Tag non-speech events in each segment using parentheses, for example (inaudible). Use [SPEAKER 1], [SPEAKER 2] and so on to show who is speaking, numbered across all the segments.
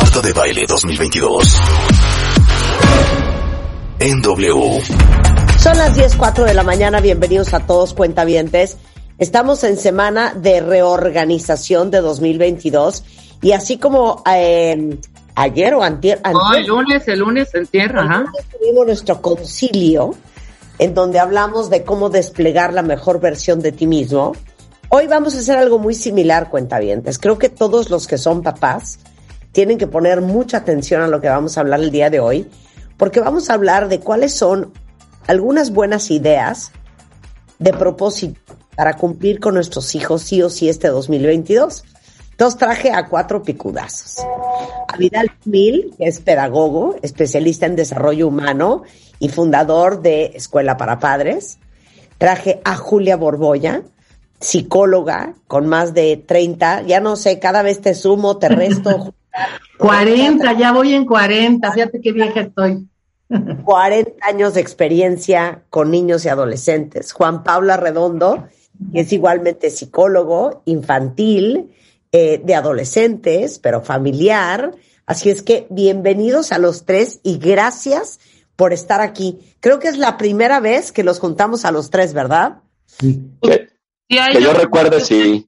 [SPEAKER 1] Marta de Baile 2022. En W.
[SPEAKER 2] Son las 10.04 de la mañana, bienvenidos a todos cuentavientes. Estamos en semana de reorganización de 2022 y así como eh, ayer o antier, antier-
[SPEAKER 3] el lunes, el lunes en tierra, ajá.
[SPEAKER 2] tuvimos nuestro concilio en donde hablamos de cómo desplegar la mejor versión de ti mismo. Hoy vamos a hacer algo muy similar, cuentavientes. Creo que todos los que son papás tienen que poner mucha atención a lo que vamos a hablar el día de hoy, porque vamos a hablar de cuáles son algunas buenas ideas de propósito para cumplir con nuestros hijos sí o sí este 2022. Entonces traje a cuatro picudazos. A Vidal Mil, que es pedagogo, especialista en desarrollo humano y fundador de Escuela para Padres. Traje a Julia Borboya, psicóloga con más de 30, ya no sé, cada vez te sumo, te resto. (laughs)
[SPEAKER 3] 40, ya voy en 40, fíjate qué vieja estoy.
[SPEAKER 2] 40 años de experiencia con niños y adolescentes. Juan Pablo Redondo, que es igualmente psicólogo infantil, eh, de adolescentes, pero familiar. Así es que bienvenidos a los tres y gracias por estar aquí. Creo que es la primera vez que los juntamos a los tres, ¿verdad?
[SPEAKER 4] Que,
[SPEAKER 3] Sí,
[SPEAKER 4] que yo recuerde, sí.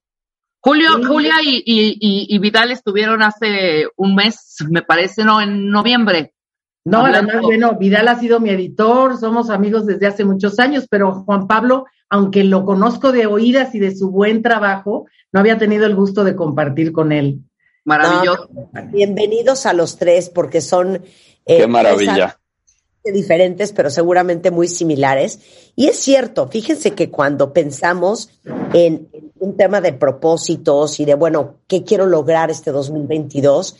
[SPEAKER 3] Julio, Julia y, y, y, y Vidal estuvieron hace un mes, me parece, no, en noviembre.
[SPEAKER 5] No,
[SPEAKER 3] Hablando-
[SPEAKER 5] además, bueno, Vidal ha sido mi editor, somos amigos desde hace muchos años, pero Juan Pablo, aunque lo conozco de oídas y de su buen trabajo, no había tenido el gusto de compartir con él.
[SPEAKER 3] Maravilloso.
[SPEAKER 2] Bienvenidos a los tres porque son... eh,
[SPEAKER 4] Qué maravilla.
[SPEAKER 2] Diferentes, pero seguramente muy similares. Y es cierto, fíjense que cuando pensamos en un tema de propósitos y de, bueno, ¿qué quiero lograr este 2022?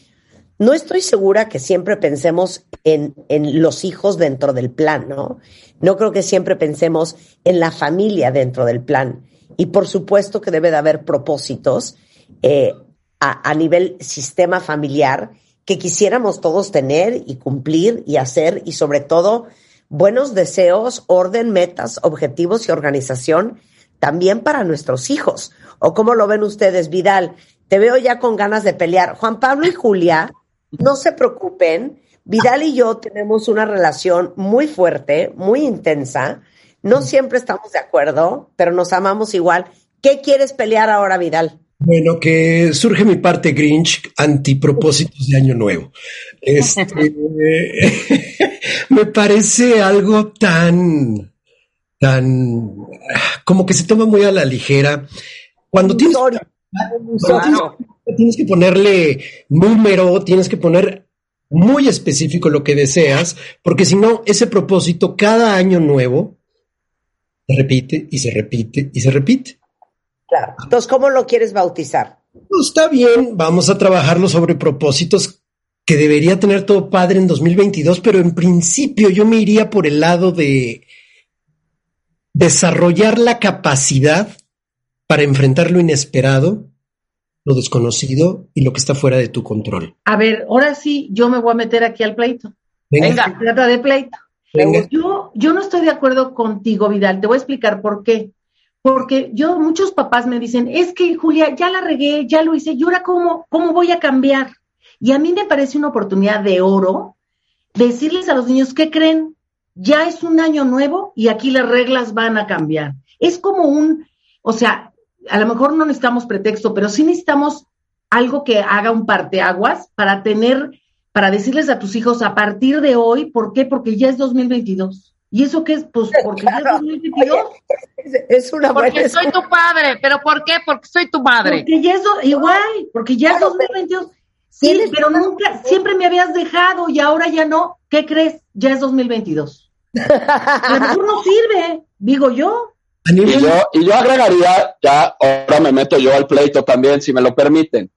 [SPEAKER 2] No estoy segura que siempre pensemos en, en los hijos dentro del plan, ¿no? No creo que siempre pensemos en la familia dentro del plan. Y por supuesto que debe de haber propósitos eh, a, a nivel sistema familiar que quisiéramos todos tener y cumplir y hacer y sobre todo buenos deseos, orden, metas, objetivos y organización también para nuestros hijos. ¿O cómo lo ven ustedes, Vidal? Te veo ya con ganas de pelear. Juan Pablo y Julia, no se preocupen. Vidal y yo tenemos una relación muy fuerte, muy intensa. No siempre estamos de acuerdo, pero nos amamos igual. ¿Qué quieres pelear ahora, Vidal?
[SPEAKER 6] Bueno, que surge mi parte Grinch antipropósitos de Año Nuevo. Este, (laughs) me parece algo tan, tan, como que se toma muy a la ligera. Cuando tienes, tienes que ponerle número, tienes que poner muy específico lo que deseas, porque si no, ese propósito cada año nuevo se repite y se repite y se repite.
[SPEAKER 2] Claro. Entonces, ¿cómo lo quieres bautizar?
[SPEAKER 6] No, está bien, vamos a trabajarlo sobre propósitos que debería tener todo padre en 2022, pero en principio yo me iría por el lado de desarrollar la capacidad para enfrentar lo inesperado, lo desconocido y lo que está fuera de tu control.
[SPEAKER 5] A ver, ahora sí, yo me voy a meter aquí al pleito.
[SPEAKER 3] Venga.
[SPEAKER 5] Se trata de pleito.
[SPEAKER 6] Venga.
[SPEAKER 5] Yo, yo no estoy de acuerdo contigo, Vidal. Te voy a explicar por qué. Porque yo, muchos papás me dicen, es que Julia, ya la regué, ya lo hice, y ahora cómo, cómo voy a cambiar. Y a mí me parece una oportunidad de oro decirles a los niños, ¿qué creen? Ya es un año nuevo y aquí las reglas van a cambiar. Es como un, o sea, a lo mejor no necesitamos pretexto, pero sí necesitamos algo que haga un parteaguas para tener, para decirles a tus hijos a partir de hoy, ¿por qué? Porque ya es 2022. ¿Y eso qué es? Pues porque ya es 2022.
[SPEAKER 2] es una buena
[SPEAKER 3] Porque soy tu padre, pero ¿por qué? Porque soy tu madre.
[SPEAKER 5] Porque ya es igual, porque ya es
[SPEAKER 2] Claro,
[SPEAKER 5] 2022. Sí, pero nunca, siempre me habías dejado y ahora ya no. ¿Qué crees? Ya es 2022. A lo mejor no sirve, digo yo.
[SPEAKER 7] Y yo, y yo agregaría, ya ahora me meto yo al pleito también, si me lo permiten.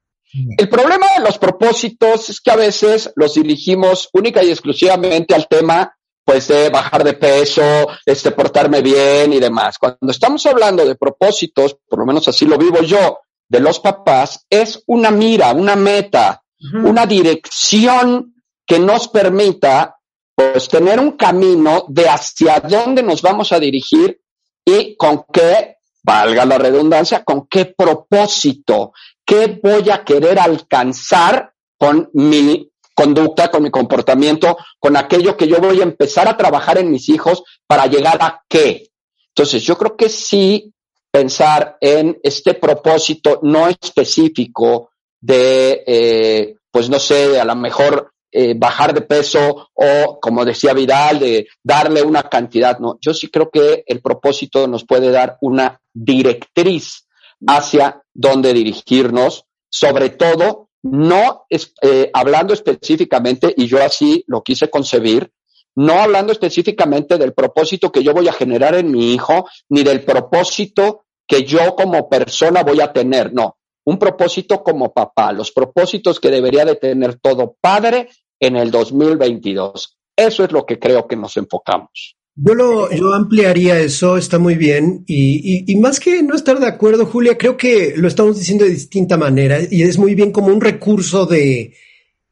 [SPEAKER 7] El problema de los propósitos es que a veces los dirigimos única y exclusivamente al tema, pues, de bajar de peso, este, portarme bien y demás. Cuando estamos hablando de propósitos, por lo menos así lo vivo yo, de los papás, es una mira, una meta, una dirección que nos permita pues tener un camino de hacia dónde nos vamos a dirigir y con qué, valga la redundancia, con qué propósito, qué voy a querer alcanzar con mi conducta, con mi comportamiento, con aquello que yo voy a empezar a trabajar en mis hijos para llegar a qué. Entonces, yo creo que sí pensar en este propósito no específico de, eh, pues no sé, a lo mejor eh, bajar de peso o, como decía Vidal, de darle una cantidad. No, yo sí creo que el propósito nos puede dar una directriz hacia dónde dirigirnos, sobre todo no es, eh, hablando específicamente, y yo así lo quise concebir, no hablando específicamente del propósito que yo voy a generar en mi hijo, ni del propósito que yo como persona voy a tener, no, un propósito como papá, los propósitos que debería de tener todo padre en el 2022. Eso es lo que creo que nos enfocamos.
[SPEAKER 6] Yo, lo, yo ampliaría eso, está muy bien. Y, y, más que no estar de acuerdo, Julia, creo que lo estamos diciendo de distinta manera y es muy bien como un recurso de,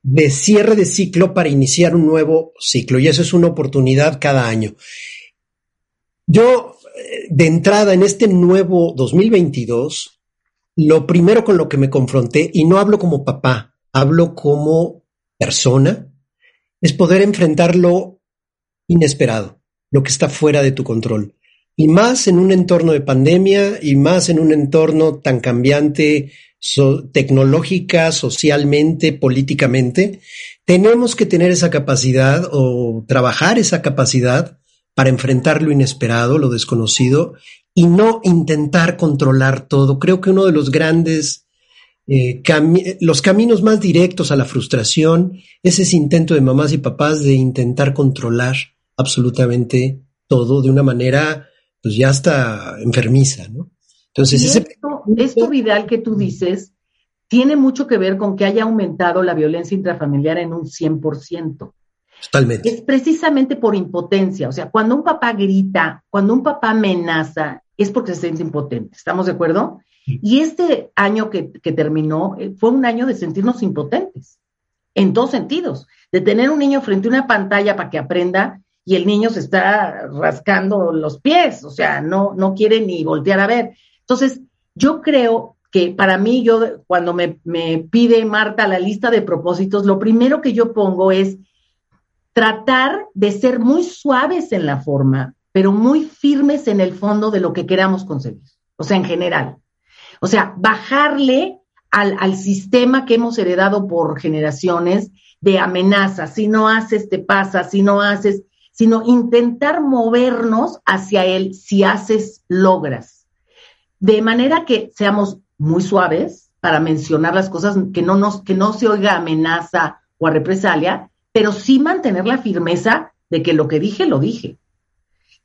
[SPEAKER 6] de cierre de ciclo para iniciar un nuevo ciclo. Y eso es una oportunidad cada año. Yo, eh, de entrada en este nuevo 2022, lo primero con lo que me confronté, y no hablo como papá, hablo como persona, es poder enfrentar lo inesperado, lo que está fuera de tu control. Y más en un entorno de pandemia y más en un entorno tan cambiante tecnológica, socialmente, políticamente, tenemos que tener esa capacidad o trabajar esa capacidad para enfrentar lo inesperado, lo desconocido y no intentar controlar todo. Creo que uno de los grandes eh, los caminos más directos a la frustración es ese intento de mamás y papás de intentar controlar absolutamente todo de una manera pues ya hasta enfermiza, ¿no? Entonces, ese
[SPEAKER 5] esto, esto, Vidal, que tú dices, tiene mucho que ver con que haya aumentado la violencia intrafamiliar en un 100%.
[SPEAKER 6] Totalmente.
[SPEAKER 5] Es precisamente por impotencia. O sea, cuando un papá grita, cuando un papá amenaza, es porque se siente impotente. ¿Estamos de acuerdo? Y este año que, que terminó eh, fue un año de sentirnos impotentes, en dos sentidos. De tener un niño frente a una pantalla para que aprenda y el niño se está rascando los pies, o sea, no, no quiere ni voltear a ver. Entonces, yo creo que para mí, yo cuando me, me pide Marta la lista de propósitos, lo primero que yo pongo es tratar de ser muy suaves en la forma, pero muy firmes en el fondo de lo que queramos conseguir, o sea, en general. O sea, bajarle al, al sistema que hemos heredado por generaciones de amenazas, si no haces, te pasa, si no haces, sino intentar movernos hacia él, si haces, logras. De manera que seamos muy suaves para mencionar las cosas, que no, nos, que no se oiga amenaza o a represalia, pero sí mantener la firmeza de que lo que dije, lo dije.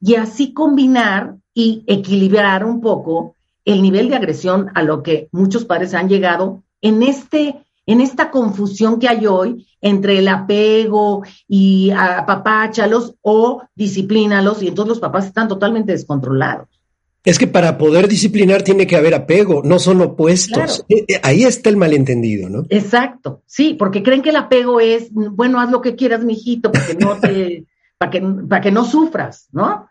[SPEAKER 5] Y así combinar y equilibrar un poco el nivel de agresión a lo que muchos padres han llegado en este en esta confusión que hay hoy entre el apego y apapáchalos o disciplínalos, y entonces los papás están totalmente descontrolados.
[SPEAKER 6] Es que para poder disciplinar tiene que haber apego, no son opuestos. Claro. Ahí está el malentendido, ¿no?
[SPEAKER 5] Exacto, sí, porque creen que el apego es, bueno, haz lo que quieras, mijito, para que no te, (laughs) para que, para que no sufras, ¿no?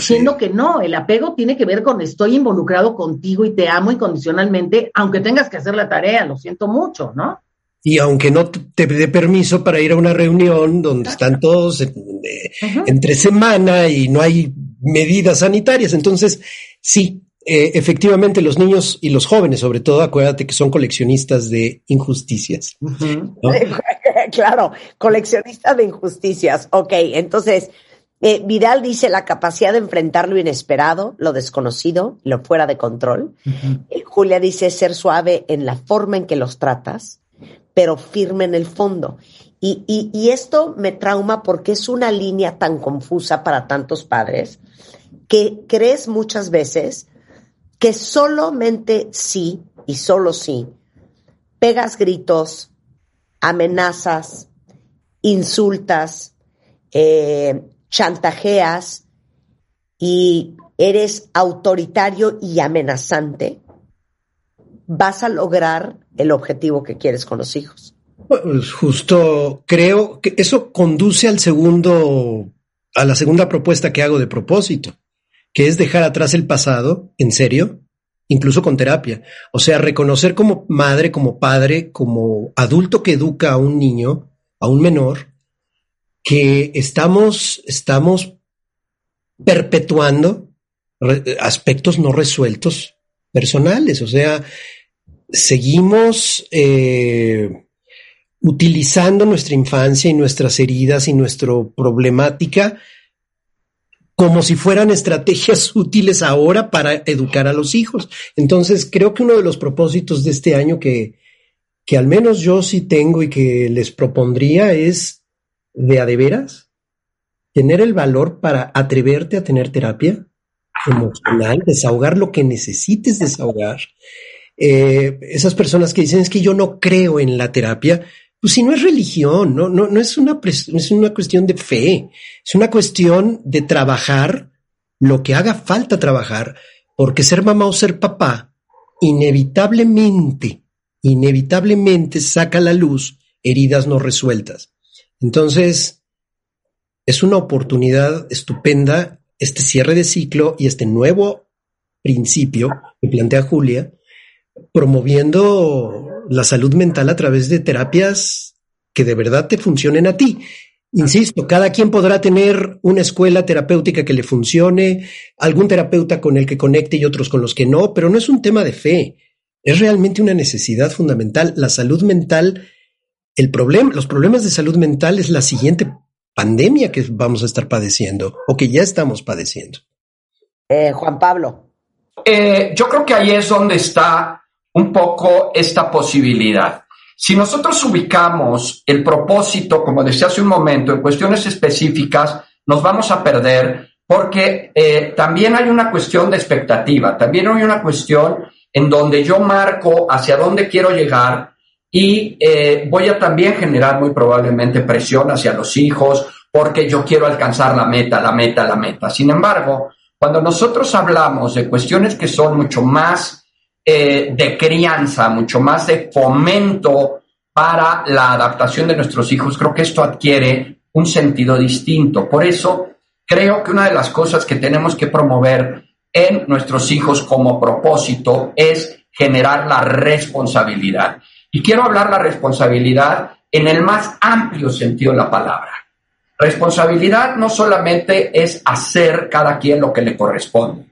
[SPEAKER 5] Siendo que no, el apego tiene que ver con estoy involucrado contigo y te amo incondicionalmente, aunque tengas que hacer la tarea, lo siento mucho, ¿no?
[SPEAKER 6] Y aunque no te dé permiso para ir a una reunión donde están todos entre semana y no hay medidas sanitarias, entonces sí, eh, efectivamente los niños y los jóvenes, sobre todo, acuérdate que son coleccionistas de injusticias. (laughs)
[SPEAKER 2] claro, coleccionistas de injusticias. Ok, entonces, eh, Vidal dice la capacidad de enfrentar lo inesperado, lo desconocido, lo fuera de control. Eh, Julia dice ser suave en la forma en que los tratas, pero firme en el fondo. Y, y esto me trauma porque es una línea tan confusa para tantos padres que crees muchas veces que solamente sí y solo sí pegas gritos, amenazas, insultas, eh, chantajeas y eres autoritario y amenazante, vas a lograr el objetivo que quieres con los hijos.
[SPEAKER 6] Pues justo creo que eso conduce al segundo, a la segunda propuesta que hago de propósito que es dejar atrás el pasado, en serio, incluso con terapia. O sea, reconocer como madre, como padre, como adulto que educa a un niño, a un menor, que estamos, estamos perpetuando aspectos no resueltos personales. O sea, seguimos eh, utilizando nuestra infancia y nuestras heridas y nuestra problemática como si fueran estrategias (laughs) útiles ahora para educar a los hijos. Entonces, creo que uno de los propósitos de este año que, que al menos yo sí tengo y que les propondría es de a de veras tener el valor para atreverte a tener terapia emocional, desahogar lo que necesites desahogar. Eh, esas personas que dicen es que yo no creo en la terapia, pues si no es religión, no, no, no es una, es una cuestión de fe, es una cuestión de trabajar lo que haga falta trabajar, porque ser mamá o ser papá inevitablemente, inevitablemente saca a la luz heridas no resueltas. Entonces, es una oportunidad estupenda este cierre de ciclo y este nuevo principio que plantea Julia, promoviendo la salud mental a través de terapias que de verdad te funcionen a ti. Insisto, cada quien podrá tener una escuela terapéutica que le funcione, algún terapeuta con el que conecte y otros con los que no, pero no es un tema de fe. Es realmente una necesidad fundamental. La salud mental, el problema, los problemas de salud mental es la siguiente pandemia que vamos a estar padeciendo o que ya estamos padeciendo.
[SPEAKER 2] Eh, Juan Pablo.
[SPEAKER 7] Eh, yo creo que ahí es donde está un poco esta posibilidad. Si nosotros ubicamos el propósito, como decía hace un momento, en cuestiones específicas, nos vamos a perder porque eh, también hay una cuestión de expectativa, también hay una cuestión en donde yo marco hacia dónde quiero llegar y eh, voy a también generar muy probablemente presión hacia los hijos porque yo quiero alcanzar la meta, la meta, la meta. Sin embargo, cuando nosotros hablamos de cuestiones que son mucho más eh, de crianza, mucho más de fomento para la adaptación de nuestros hijos, creo que esto adquiere un sentido distinto. Por eso, creo que una de las cosas que tenemos que promover en nuestros hijos como propósito es generar la responsabilidad. Y quiero hablar la responsabilidad en el más amplio sentido de la palabra. Responsabilidad no solamente es hacer cada quien lo que le corresponde.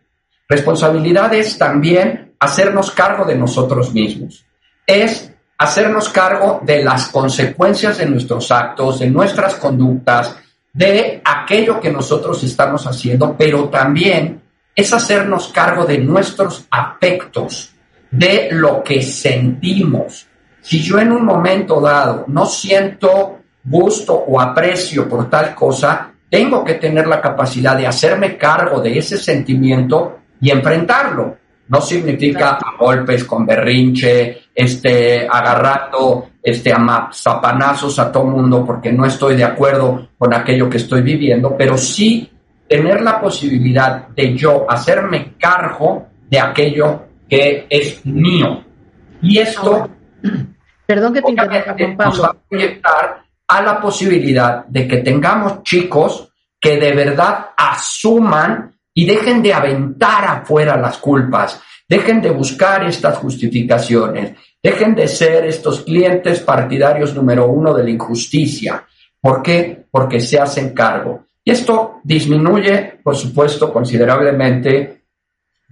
[SPEAKER 7] Responsabilidad es también hacernos cargo de nosotros mismos, es hacernos cargo de las consecuencias de nuestros actos, de nuestras conductas, de aquello que nosotros estamos haciendo, pero también es hacernos cargo de nuestros afectos, de lo que sentimos. Si yo en un momento dado no siento gusto o aprecio por tal cosa, tengo que tener la capacidad de hacerme cargo de ese sentimiento y enfrentarlo. No significa a golpes con berrinche, este, agarrando este, a zapanazos a todo mundo porque no estoy de acuerdo con aquello que estoy viviendo, pero sí tener la posibilidad de yo hacerme cargo de aquello que es mío. Y esto,
[SPEAKER 5] perdón que te interrumpa,
[SPEAKER 7] nos va a proyectar a la posibilidad de que tengamos chicos que de verdad asuman y dejen de aventar afuera las culpas, dejen de buscar estas justificaciones, dejen de ser estos clientes partidarios número uno de la injusticia. ¿Por qué? Porque se hacen cargo. Y esto disminuye, por supuesto, considerablemente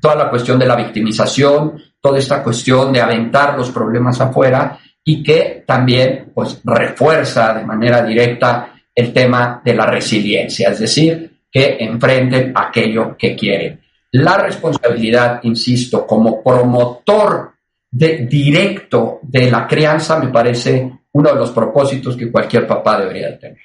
[SPEAKER 7] toda la cuestión de la victimización, toda esta cuestión de aventar los problemas afuera y que también pues refuerza de manera directa el tema de la resiliencia, es decir, que enfrenten aquello que quieren. La responsabilidad, insisto, como promotor de, directo de la crianza me parece uno de los propósitos que cualquier papá debería tener.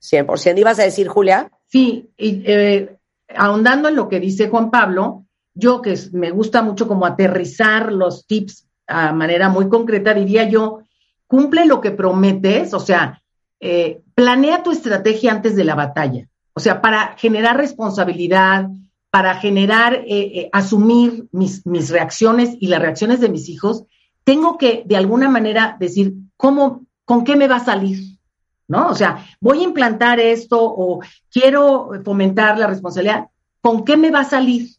[SPEAKER 2] 100%. ¿Ibas a decir, Julia?
[SPEAKER 5] Sí, y, eh, ahondando en lo que dice Juan Pablo, yo que me gusta mucho como aterrizar los tips a manera muy concreta, diría yo, cumple lo que prometes, o sea, eh, planea tu estrategia antes de la batalla, o sea, para generar responsabilidad, para generar, eh, eh, asumir mis, mis reacciones y las reacciones de mis hijos, tengo que de alguna manera decir, ¿cómo, con qué me va a salir? ¿No? O sea, voy a implantar esto o quiero fomentar la responsabilidad, ¿con qué me va a salir?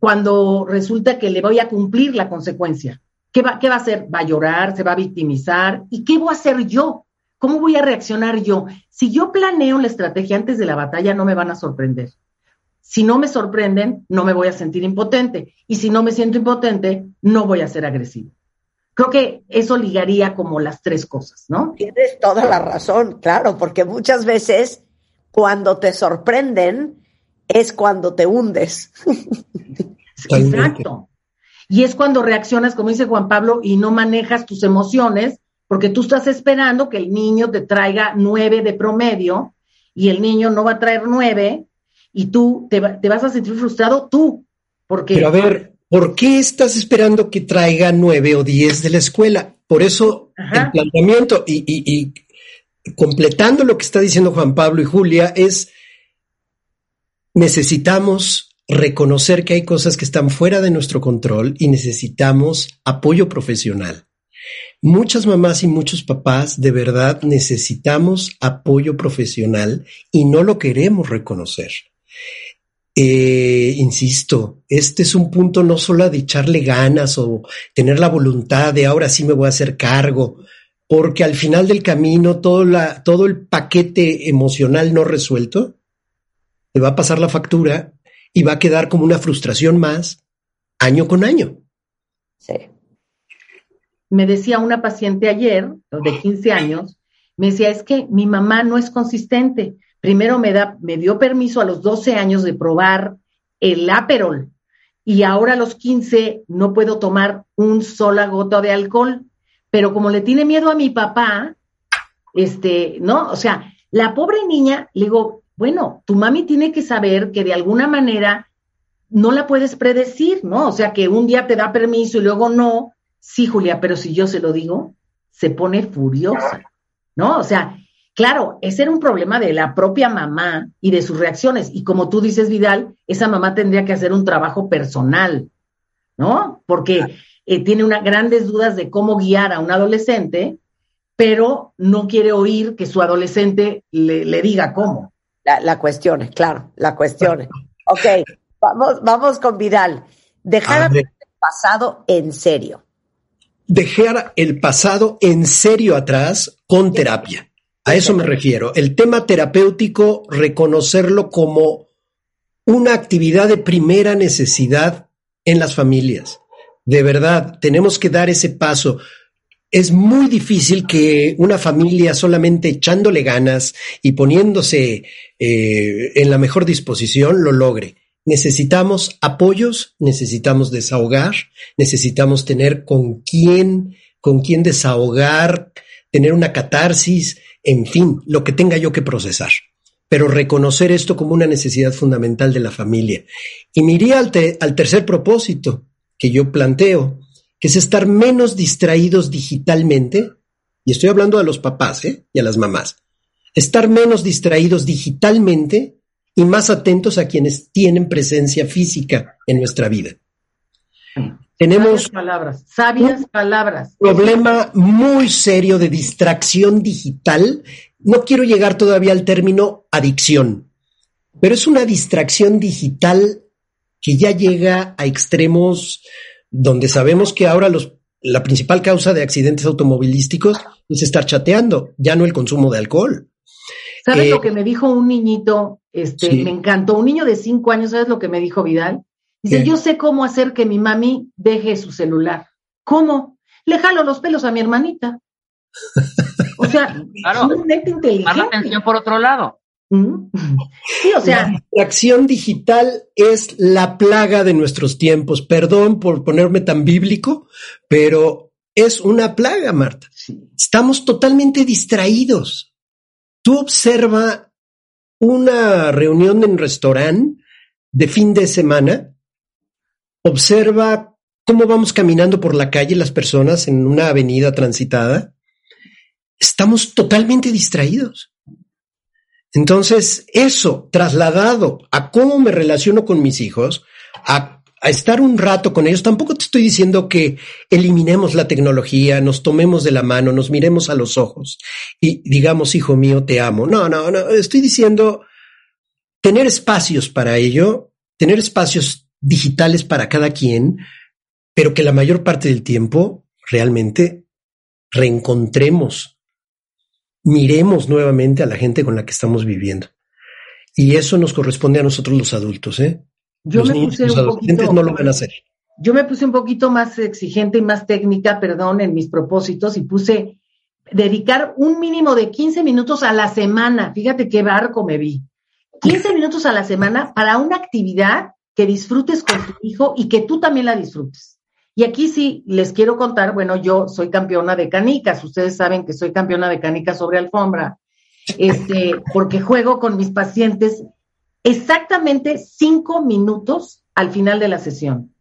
[SPEAKER 5] Cuando resulta que le voy a cumplir la consecuencia. ¿Qué va, ¿Qué va a hacer? ¿Va a llorar? ¿Se va a victimizar? ¿Y qué voy a hacer yo? ¿Cómo voy a reaccionar yo? Si yo planeo la estrategia antes de la batalla, no me van a sorprender. Si no me sorprenden, no me voy a sentir impotente. Y si no me siento impotente, no voy a ser agresivo. Creo que eso ligaría como las tres cosas, ¿no?
[SPEAKER 2] Tienes toda la razón, claro, porque muchas veces cuando te sorprenden, es cuando te hundes. (laughs)
[SPEAKER 5] Exacto. Y es cuando reaccionas, como dice Juan Pablo, y no manejas tus emociones, porque tú estás esperando que el niño te traiga nueve de promedio y el niño no va a traer nueve y tú te, vas a sentir frustrado tú. Porque...
[SPEAKER 6] Pero a ver, ¿por qué estás esperando que traiga nueve o diez de la escuela? Por eso el planteamiento y, y completando lo que está diciendo Juan Pablo y Julia es necesitamos reconocer que hay cosas que están fuera de nuestro control y necesitamos apoyo profesional. Muchas mamás y muchos papás de verdad necesitamos apoyo profesional y no lo queremos reconocer. Eh, insisto, este es un punto no solo de echarle ganas o tener la voluntad de ahora sí me voy a hacer cargo, porque al final del camino todo, el paquete emocional no resuelto te va a pasar la factura y va a quedar como una frustración más año con año.
[SPEAKER 5] Sí. Me decía una paciente ayer, de 15 años, me decía, es que mi mamá no es consistente. Primero me, da, me dio permiso a los 12 años de probar el Aperol y ahora a los 15 no puedo tomar un sola gota de alcohol, pero como le tiene miedo a mi papá, este, ¿no? O sea, la pobre niña, le digo, bueno, tu mami tiene que saber que de alguna manera no la puedes predecir, ¿no? O sea, que un día te da permiso y luego no. Sí, Julia, pero si yo se lo digo, se pone furiosa, ¿no? O sea, claro, ese era un problema de la propia mamá y de sus reacciones. Y como tú dices, Vidal, esa mamá tendría que hacer un trabajo personal, ¿no? Porque eh, tiene unas grandes dudas de cómo guiar a un adolescente, pero no quiere oír que su adolescente le, le diga cómo.
[SPEAKER 2] La, la cuestión, claro, la cuestión. (laughs) Ok, vamos, vamos con Vidal. Dejar el pasado en serio.
[SPEAKER 6] Dejar el pasado en serio atrás con terapia. A eso me refiero. El tema terapéutico, reconocerlo como una actividad de primera necesidad en las familias. De verdad, tenemos que dar ese paso es muy difícil que una familia solamente echándole ganas y poniéndose eh, en la mejor disposición lo logre. Necesitamos apoyos, necesitamos desahogar, necesitamos tener con quién, con quién desahogar, tener una catarsis, en fin, lo que tenga yo que procesar. Pero reconocer esto como una necesidad fundamental de la familia. Y me iría al, al tercer propósito que yo planteo, que es estar menos distraídos digitalmente, y estoy hablando a los papás ¿eh? y a las mamás, estar menos distraídos digitalmente y más atentos a quienes tienen presencia física en nuestra vida.
[SPEAKER 5] Tenemos palabras, sabias palabras.
[SPEAKER 6] Problema muy serio de distracción digital. No quiero llegar todavía al término adicción, pero es una distracción digital que ya llega a extremos donde sabemos que ahora los, la principal causa de accidentes automovilísticos es estar chateando, ya no el consumo de alcohol.
[SPEAKER 5] ¿Sabes
[SPEAKER 6] Eh,
[SPEAKER 5] lo que me dijo un niñito? Este,
[SPEAKER 6] Sí.
[SPEAKER 5] me encantó. Un niño de cinco años, ¿sabes lo que me dijo Vidal? Dice,
[SPEAKER 6] ¿Qué?
[SPEAKER 5] yo sé cómo hacer que mi mami deje su celular. ¿Cómo? Le jalo los pelos a mi hermanita. O sea, (laughs)
[SPEAKER 3] Claro. Más la
[SPEAKER 5] inteligente.
[SPEAKER 3] atención por otro lado.
[SPEAKER 5] Sí, o sea,
[SPEAKER 6] la distracción digital es la plaga de nuestros tiempos. Perdón por ponerme tan bíblico, pero es una plaga, Marta. Estamos totalmente distraídos. Tú observa una reunión en restaurante de fin de semana, observa cómo vamos caminando por la calle las personas en una avenida transitada. Estamos totalmente distraídos. Entonces, eso trasladado a cómo me relaciono con mis hijos, a, estar un rato con ellos, tampoco te estoy diciendo que eliminemos la tecnología, nos tomemos de la mano, nos miremos a los ojos y digamos, hijo mío, te amo. No, no, no, estoy diciendo tener espacios para ello, tener espacios digitales para cada quien, pero que la mayor parte del tiempo realmente reencontremos miremos nuevamente a la gente con la que estamos viviendo. Y eso nos corresponde a nosotros los adultos, ¿eh?
[SPEAKER 5] yo
[SPEAKER 6] los
[SPEAKER 5] me
[SPEAKER 6] niños,
[SPEAKER 5] puse
[SPEAKER 6] los
[SPEAKER 5] un
[SPEAKER 6] adolescentes
[SPEAKER 5] poquito,
[SPEAKER 6] no lo van a hacer.
[SPEAKER 5] yo me puse un poquito más exigente y más técnica, perdón, en mis propósitos y puse dedicar un mínimo de 15 minutos a la semana. Fíjate qué barco me vi. 15 (laughs) minutos a la semana para una actividad que disfrutes con tu hijo y que tú también la disfrutes. Y aquí sí les quiero contar, bueno, yo soy campeona de canicas, ustedes saben que soy campeona de canicas sobre alfombra, (laughs) este, porque juego con mis pacientes exactamente cinco minutos al final de la sesión.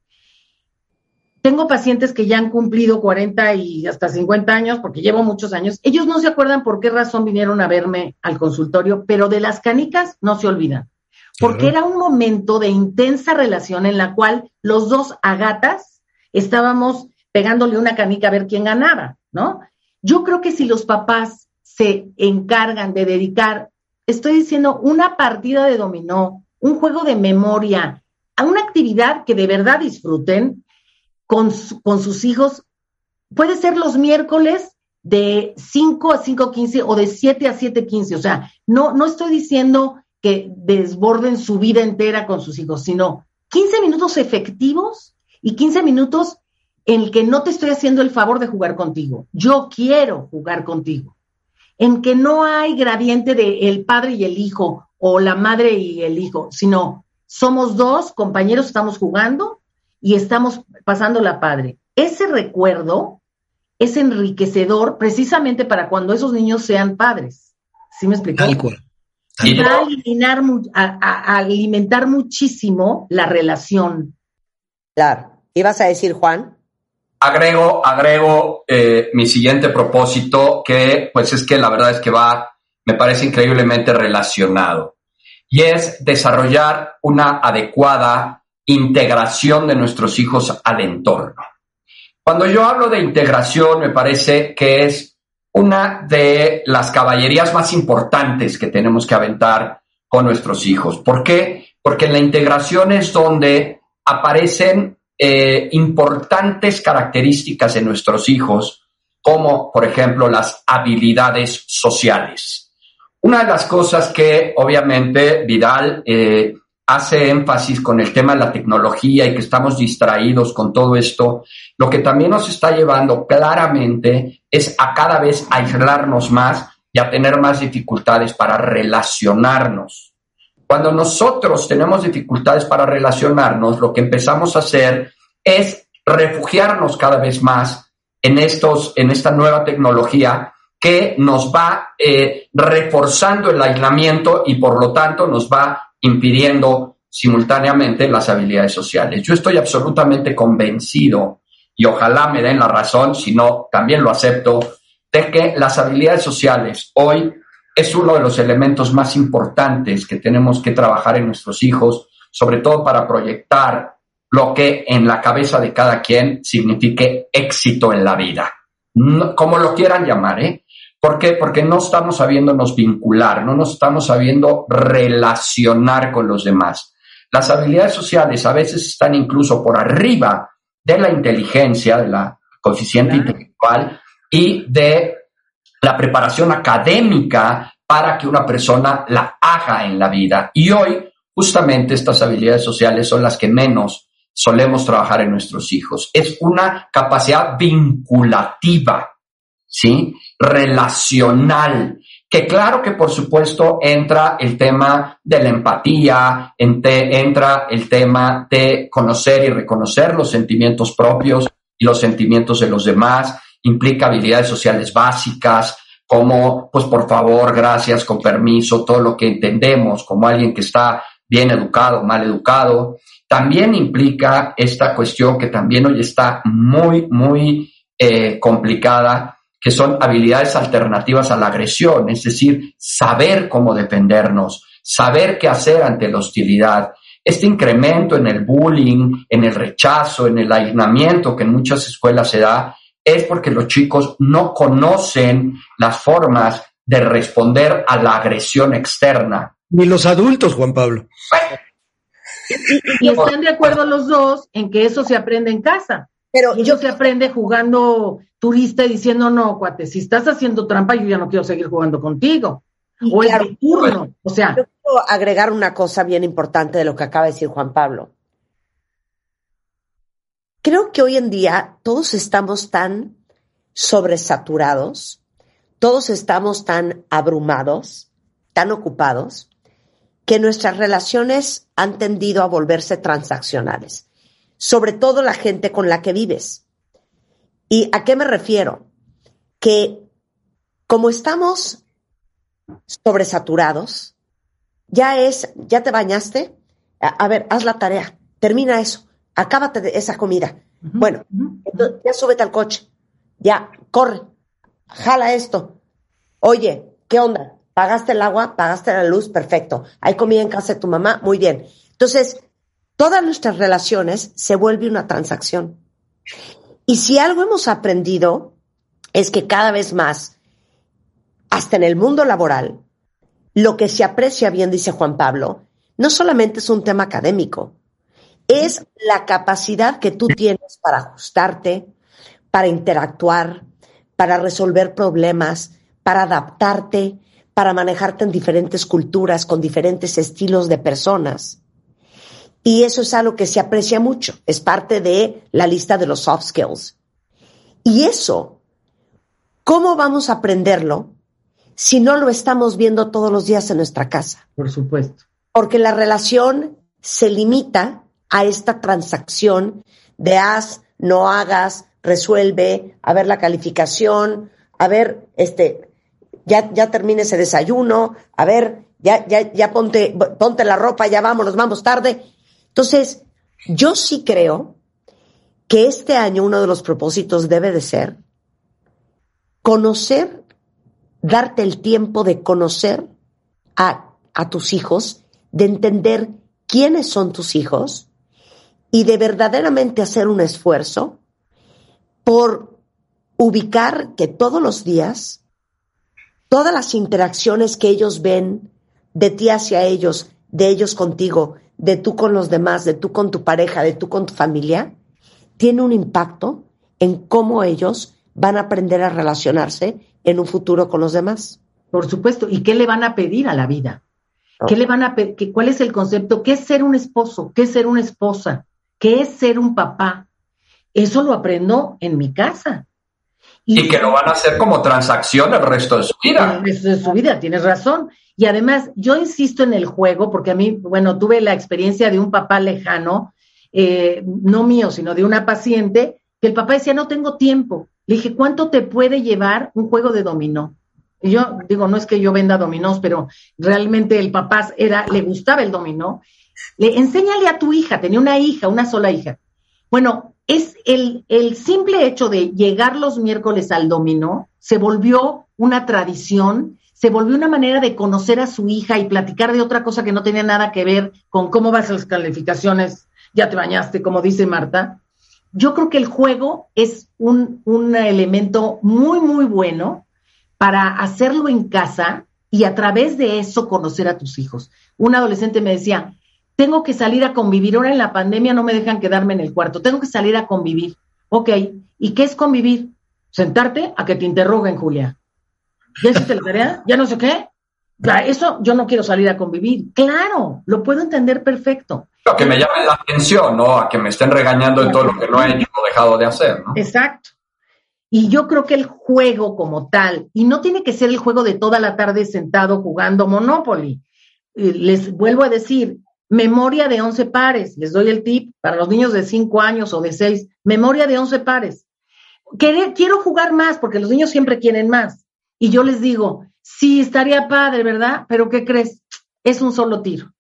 [SPEAKER 5] Tengo pacientes que ya han cumplido 40 y hasta 50 años, porque llevo muchos años. Ellos no se acuerdan por qué razón vinieron a verme al consultorio, pero de las canicas no se olvidan. Porque era un momento de intensa relación en la cual los dos agatas estábamos pegándole una canica a ver quién ganaba, ¿no? Yo creo que si los papás se encargan de dedicar, estoy diciendo, una partida de dominó, un juego de memoria, a una actividad que de verdad disfruten con, su- con sus hijos, puede ser los miércoles de 5 a 5.15 o de 7 a 7.15. O sea, no, no estoy diciendo que desborden su vida entera con sus hijos, sino 15 minutos efectivos y 15 minutos en que no te estoy haciendo el favor de jugar contigo. Yo quiero jugar contigo. En que no hay gradiente de el padre y el hijo o la madre y el hijo, sino somos dos compañeros, estamos jugando y estamos pasando la padre. Ese recuerdo es enriquecedor precisamente para cuando esos niños sean padres. ¿Sí me explicó?
[SPEAKER 6] Tal cual.
[SPEAKER 7] Y
[SPEAKER 5] Va a alimentar muchísimo la relación.
[SPEAKER 2] Claro. ¿Ibas a decir, Juan?
[SPEAKER 7] agrego, agrego eh, mi siguiente propósito, que pues es que la verdad es que va, me parece increíblemente relacionado, y es desarrollar una adecuada integración de nuestros hijos al entorno. Cuando yo hablo de integración, me parece que es una de las caballerías más importantes que tenemos que aventar con nuestros hijos. ¿Por qué? Porque en la integración es donde aparecen eh, importantes características en nuestros hijos, como por ejemplo las habilidades sociales. Una de las cosas que obviamente Vidal eh, hace énfasis con el tema de la tecnología y que estamos distraídos con todo esto, lo que también nos está llevando claramente es a cada vez aislarnos más y a tener más dificultades para relacionarnos. Cuando nosotros tenemos dificultades para relacionarnos, lo que empezamos a hacer es refugiarnos cada vez más en, estos, en esta nueva tecnología que nos va eh, reforzando el aislamiento y por lo tanto nos va impidiendo simultáneamente las habilidades sociales. Yo estoy absolutamente convencido y ojalá me den la razón, si no, también lo acepto, de que las habilidades sociales hoy es uno de los elementos más importantes que tenemos que trabajar en nuestros hijos, sobre todo para proyectar lo que en la cabeza de cada quien signifique éxito en la vida. No, como lo quieran llamar, ¿eh? ¿Por qué? Porque no estamos sabiéndonos vincular, no nos estamos sabiendo relacionar con los demás. Las habilidades sociales a veces están incluso por arriba de la inteligencia, de la coeficiente intelectual y de la preparación académica para que una persona la haga en la vida. Y hoy, justamente estas habilidades sociales son las que menos solemos trabajar en nuestros hijos. Es una capacidad vinculativa, ¿sí? Relacional, que claro que por supuesto entra el tema de la empatía, entra el tema de conocer y reconocer los sentimientos propios y los sentimientos de los demás, implica habilidades sociales básicas, como, pues por favor, gracias, con permiso, todo lo que entendemos como alguien que está bien educado, mal educado. También implica esta cuestión que también hoy está muy, muy eh, complicada, que son habilidades alternativas a la agresión, es decir, saber cómo defendernos, saber qué hacer ante la hostilidad. Este incremento en el bullying, en el rechazo, en el aislamiento que en muchas escuelas se da, es porque los chicos no conocen las formas de responder a la agresión externa.
[SPEAKER 6] Ni los adultos, Juan Pablo.
[SPEAKER 5] Y, están de acuerdo los dos en que eso se aprende en casa. Pero yo se aprende jugando turista y diciendo, no, cuate, si estás haciendo trampa, yo ya no quiero seguir jugando contigo. O es mi turno. O sea.
[SPEAKER 2] Yo quiero agregar una cosa bien importante de lo que acaba de decir Juan Pablo. Creo que hoy en día todos estamos tan sobresaturados, todos estamos tan abrumados, tan ocupados, que nuestras relaciones han tendido a volverse transaccionales, sobre todo la gente con la que vives. ¿Y a qué me refiero? Que como estamos sobresaturados, ya es, ya te bañaste, a, ver, haz la tarea, termina eso, acábate de esa comida. bueno, ya súbete al coche, ya, corre, jala esto. Oye, ¿qué onda? Pagaste el agua, pagaste la luz, perfecto. Hay comida en casa de tu mamá, muy bien. Entonces, todas nuestras relaciones se vuelve una transacción. Y si algo hemos aprendido es que cada vez más, hasta en el mundo laboral, lo que se aprecia bien, dice Juan Pablo, no solamente es un tema académico, es la capacidad que tú tienes para ajustarte, para interactuar, para resolver problemas, para adaptarte, para manejarte en diferentes culturas, con diferentes estilos de personas. Y eso es algo que se aprecia mucho, es parte de la lista de los soft skills. Y eso, ¿cómo vamos a aprenderlo si no lo estamos viendo todos los días en nuestra casa?
[SPEAKER 5] Por supuesto.
[SPEAKER 2] Porque la relación se limita a esta transacción de haz, no hagas, resuelve, a ver la calificación, a ver, este, ya, ya termine ese desayuno, a ver, ya, ya, ya ponte, ponte la ropa, ya vámonos, vamos tarde. Entonces, yo sí creo que este año uno de los propósitos debe de ser conocer, darte el tiempo de conocer a, a tus hijos, de entender quiénes son tus hijos y de verdaderamente hacer un esfuerzo por ubicar que todos los días todas las interacciones que ellos ven de ti hacia ellos, de ellos contigo, de tú con los demás, de tú con tu pareja, de tú con tu familia, tiene un impacto en cómo ellos van a aprender a relacionarse en un futuro con los demás.
[SPEAKER 5] Por supuesto. ¿Y qué le van a pedir a la vida? ¿Qué le van a pedir? ¿Cuál es el concepto? ¿Qué es ser un esposo? ¿Qué es ser una esposa? ¿Qué es ser un papá? Eso lo aprendo en mi casa.
[SPEAKER 7] Y, que lo van a hacer como transacción el resto de su vida.
[SPEAKER 5] El resto de su vida, tienes razón. Y además, yo insisto en el juego, porque a mí, bueno, tuve la experiencia de un papá lejano, eh, no mío, sino de una paciente, que el papá decía, no tengo tiempo. Le dije, ¿cuánto te puede llevar un juego de dominó? Y yo digo, no es que yo venda dominós, pero realmente el papá era, le gustaba el dominó. Le enséñale a tu hija, tenía una hija, una sola hija. Bueno, es el, el simple hecho de llegar los miércoles al dominó, se volvió una tradición, se volvió una manera de conocer a su hija y platicar de otra cosa que no tenía nada que ver con cómo vas a las calificaciones, ya te bañaste, como dice Marta. Yo creo que el juego es un, un elemento muy, muy bueno para hacerlo en casa y a través de eso conocer a tus hijos. Un adolescente me decía, tengo que salir a convivir, ahora en la pandemia no me dejan quedarme en el cuarto, tengo que salir a convivir. Ok, ¿y qué es convivir? Sentarte a que te interroguen, Julia. ¿Ya hiciste la tarea? ¿Ya no sé qué? Eso yo no quiero salir a convivir. Claro, lo puedo entender perfecto.
[SPEAKER 7] que me llame la atención, ¿no? A que me estén regañando en todo lo que no he hecho o dejado de hacer, ¿no?
[SPEAKER 5] Exacto. Y yo creo que el juego como tal, y no tiene que ser el juego de toda la tarde sentado jugando Monopoly. Les vuelvo a decir, memoria de 11 pares. Les doy el tip para los niños de 5 años o de 6, memoria de 11 pares. Quiero jugar más porque los niños siempre quieren más. Y yo les digo, sí, estaría padre, ¿verdad? Pero ¿qué crees? Es un solo tiro.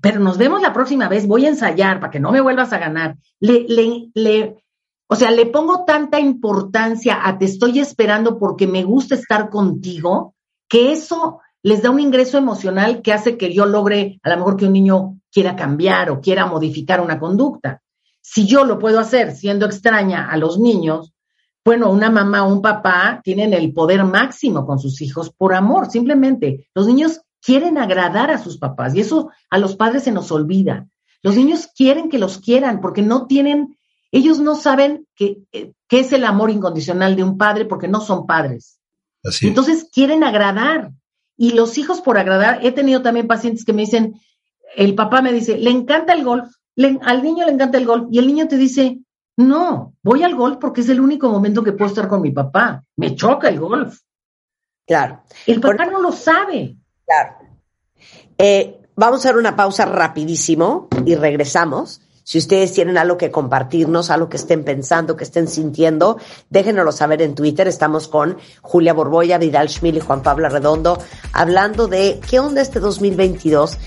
[SPEAKER 5] Pero nos vemos la próxima vez, voy a ensayar para que no me vuelvas a ganar. Le, o sea, le pongo tanta importancia a te estoy esperando porque me gusta estar contigo, que eso les da un ingreso emocional que hace que yo logre, a lo mejor que un niño quiera cambiar o quiera modificar una conducta. Si yo lo puedo hacer siendo extraña a los niños, bueno, una mamá o un papá tienen el poder máximo con sus hijos por amor, simplemente. Los niños quieren agradar a sus papás y eso a los padres se nos olvida. Los niños quieren que los quieran porque no tienen ellos no saben qué, es el amor incondicional de un padre porque no son padres. Entonces quieren agradar. Y los hijos por agradar, he tenido también pacientes que me dicen, el papá me dice, le encanta el golf, al niño le encanta el golf, y el niño te dice, no, voy al golf porque es el único momento que puedo estar con mi papá. Me choca el golf.
[SPEAKER 2] Claro.
[SPEAKER 5] El papá no lo sabe.
[SPEAKER 2] Claro. Eh, vamos a hacer una pausa rapidísimo y regresamos. Si ustedes tienen algo que compartirnos, algo que estén pensando, que estén sintiendo, déjenoslo saber en Twitter. Estamos con Julia Borboya, Vidal Schmil y Juan Pablo Redondo hablando de qué onda este 2022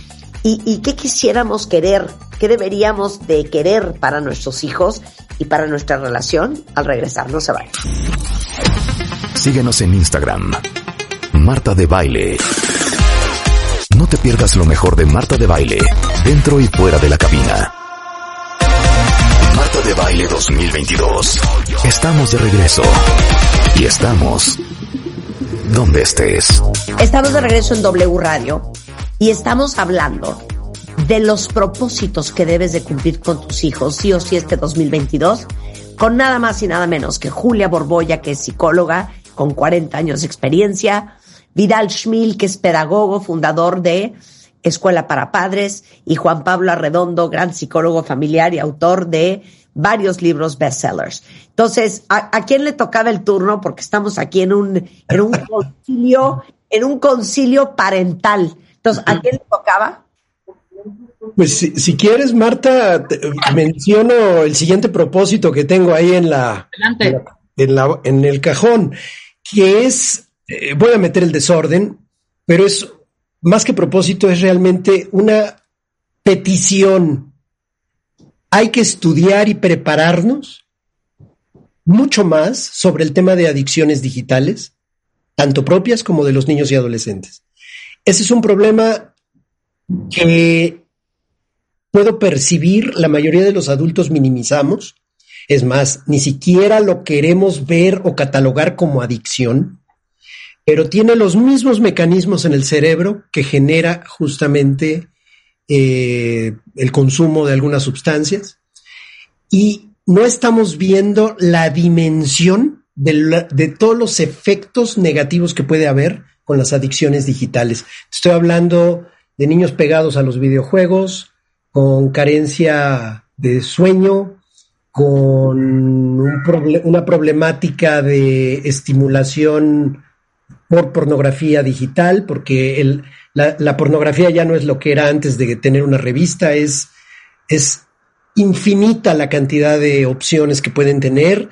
[SPEAKER 2] y, qué quisiéramos querer, qué deberíamos de querer para nuestros hijos y para nuestra relación al regresar. No se vayan.
[SPEAKER 1] Síguenos en Instagram. Marta de Baile. No te pierdas lo mejor de Marta de Baile, dentro y fuera de la cabina de Baile 2022. Estamos de regreso. Y estamos donde estés.
[SPEAKER 2] Estamos de regreso en W Radio y estamos hablando de los propósitos que debes de cumplir con tus hijos, sí o sí este 2022, con nada más y nada menos que Julia Borboya, que es psicóloga con 40 años de experiencia, Vidal Schmil, que es pedagogo, fundador de Escuela para Padres, y Juan Pablo Arredondo, gran psicólogo familiar y autor de varios libros bestsellers. Entonces, ¿a, quién le tocaba el turno? Porque estamos aquí en un, en un (laughs) concilio, en un concilio parental. Entonces, ¿a quién le tocaba?
[SPEAKER 6] Pues si, quieres, Marta, menciono el siguiente propósito que tengo ahí en la, en, la, en el cajón, que es, eh, voy a meter el desorden, pero es más que propósito, es realmente una petición hay que estudiar y prepararnos mucho más sobre el tema de adicciones digitales, tanto propias como de los niños y adolescentes. Ese es un problema que puedo percibir, la mayoría de los adultos minimizamos. Es más, ni siquiera lo queremos ver o catalogar como adicción, pero tiene los mismos mecanismos en el cerebro que genera justamente eh, el consumo de algunas sustancias y no estamos viendo la dimensión de, de, todos los efectos negativos que puede haber con las adicciones digitales. Estoy hablando de niños pegados a los videojuegos, con carencia de sueño, con una problemática de estimulación por pornografía digital, porque el, la, pornografía ya no es lo que era antes de tener una revista, es, es infinita la cantidad de opciones que pueden tener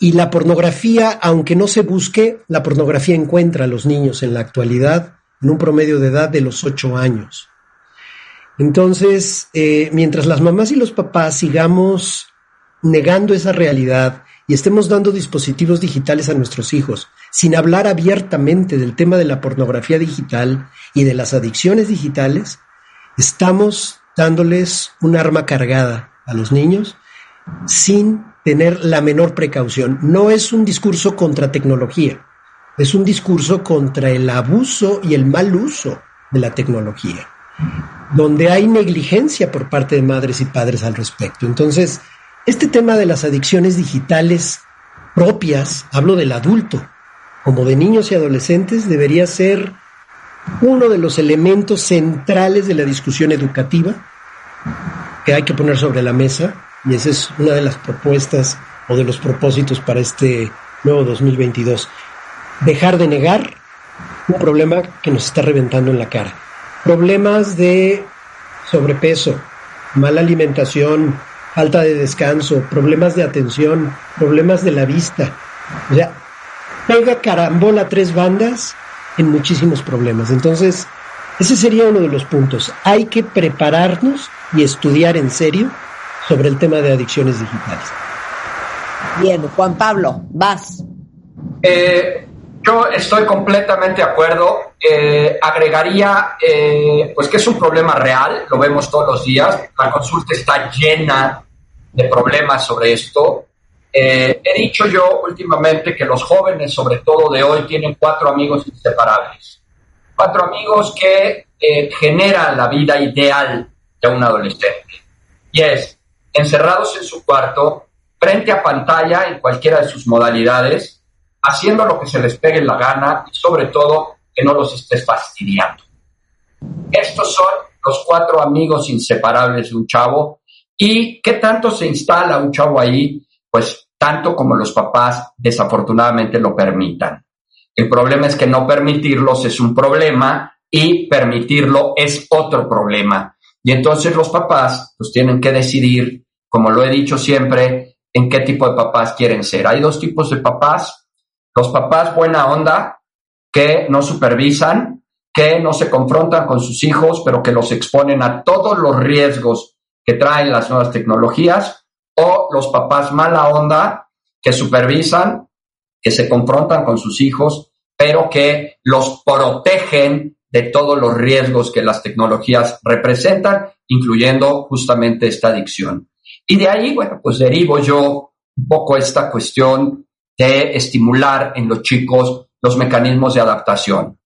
[SPEAKER 6] y la pornografía, aunque no se busque, la pornografía encuentra a los niños en la actualidad en un promedio de edad de los ocho años. Entonces, eh, mientras las mamás y los papás sigamos negando esa realidad y estemos dando dispositivos digitales a nuestros hijos, sin hablar abiertamente del tema de la pornografía digital y de las adicciones digitales, estamos dándoles un arma cargada a los niños sin tener la menor precaución. No es un discurso contra tecnología, es un discurso contra el abuso y el mal uso de la tecnología, donde hay negligencia por parte de madres y padres al respecto. Entonces, este tema de las adicciones digitales propias, hablo del adulto, como de niños y adolescentes, debería ser uno de los elementos centrales de la discusión educativa que hay que poner sobre la mesa, y esa es una de las propuestas o de los propósitos para este nuevo 2022. Dejar de negar un problema que nos está reventando en la cara. Problemas de sobrepeso, mala alimentación, falta de descanso, problemas de atención, problemas de la vista. O sea, pega carambola tres bandas en muchísimos problemas. Entonces, ese sería uno de los puntos. Hay que prepararnos y estudiar en serio sobre el tema de adicciones digitales.
[SPEAKER 2] Bien, Juan Pablo, vas.
[SPEAKER 7] Eh, yo estoy completamente de acuerdo. Eh, agregaría, eh, pues que es un problema real, lo vemos todos los días. La consulta está llena de problemas sobre esto. he dicho yo últimamente que los jóvenes, sobre todo de hoy, tienen cuatro amigos inseparables. Cuatro amigos que generan la vida ideal de un adolescente. Y es encerrados en su cuarto, frente a pantalla en cualquiera de sus modalidades, haciendo lo que se les pegue la gana y sobre todo que no los estés fastidiando. Estos son los cuatro amigos inseparables de un chavo y qué tanto se instala un chavo ahí, pues tanto como los papás desafortunadamente lo permitan. El problema es que no permitirlos es un problema y permitirlo es otro problema. Y entonces los papás pues tienen que decidir, como lo he dicho siempre, en qué tipo de papás quieren ser. Hay dos tipos de papás. Los papás buena onda, que no supervisan, que no se confrontan con sus hijos, pero que los exponen a todos los riesgos que traen las nuevas tecnologías, o los papás mala onda, que supervisan, que se confrontan con sus hijos, pero que los protegen de todos los riesgos que las tecnologías representan, incluyendo justamente esta adicción. Y de ahí, bueno, pues derivo yo un poco esta cuestión de estimular en los chicos los mecanismos de adaptación.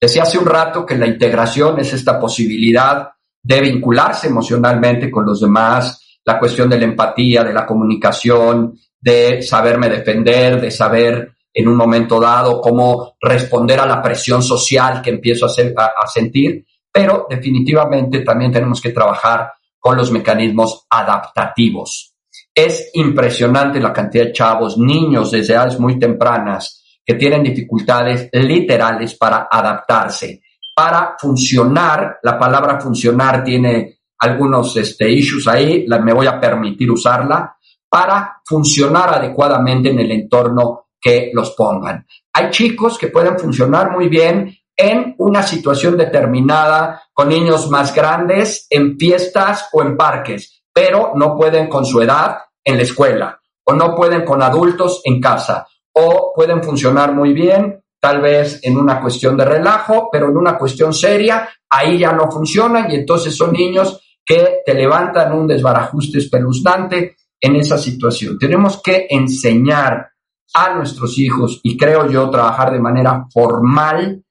[SPEAKER 7] Decía hace un rato que la integración es esta posibilidad de vincularse emocionalmente con los demás, la cuestión de la empatía, de la comunicación, de saberme defender, de saber en un momento dado, cómo responder a la presión social que empiezo a, sentir, pero definitivamente también tenemos que trabajar con los mecanismos adaptativos. Es impresionante la cantidad de chavos, niños desde edades muy tempranas, que tienen dificultades literales para adaptarse, para funcionar. La palabra funcionar tiene algunos este, issues ahí, me voy a permitir usarla, para funcionar adecuadamente en el entorno que los pongan. Hay chicos que pueden funcionar muy bien en una situación determinada con niños más grandes, en fiestas o en parques, pero no pueden con su edad en la escuela o no pueden con adultos en casa o pueden funcionar muy bien tal vez en una cuestión de relajo, pero en una cuestión seria, ahí ya no funcionan y entonces son niños que te levantan un desbarajuste espeluznante en esa situación. Tenemos que enseñar a nuestros hijos y creo yo trabajar de manera formal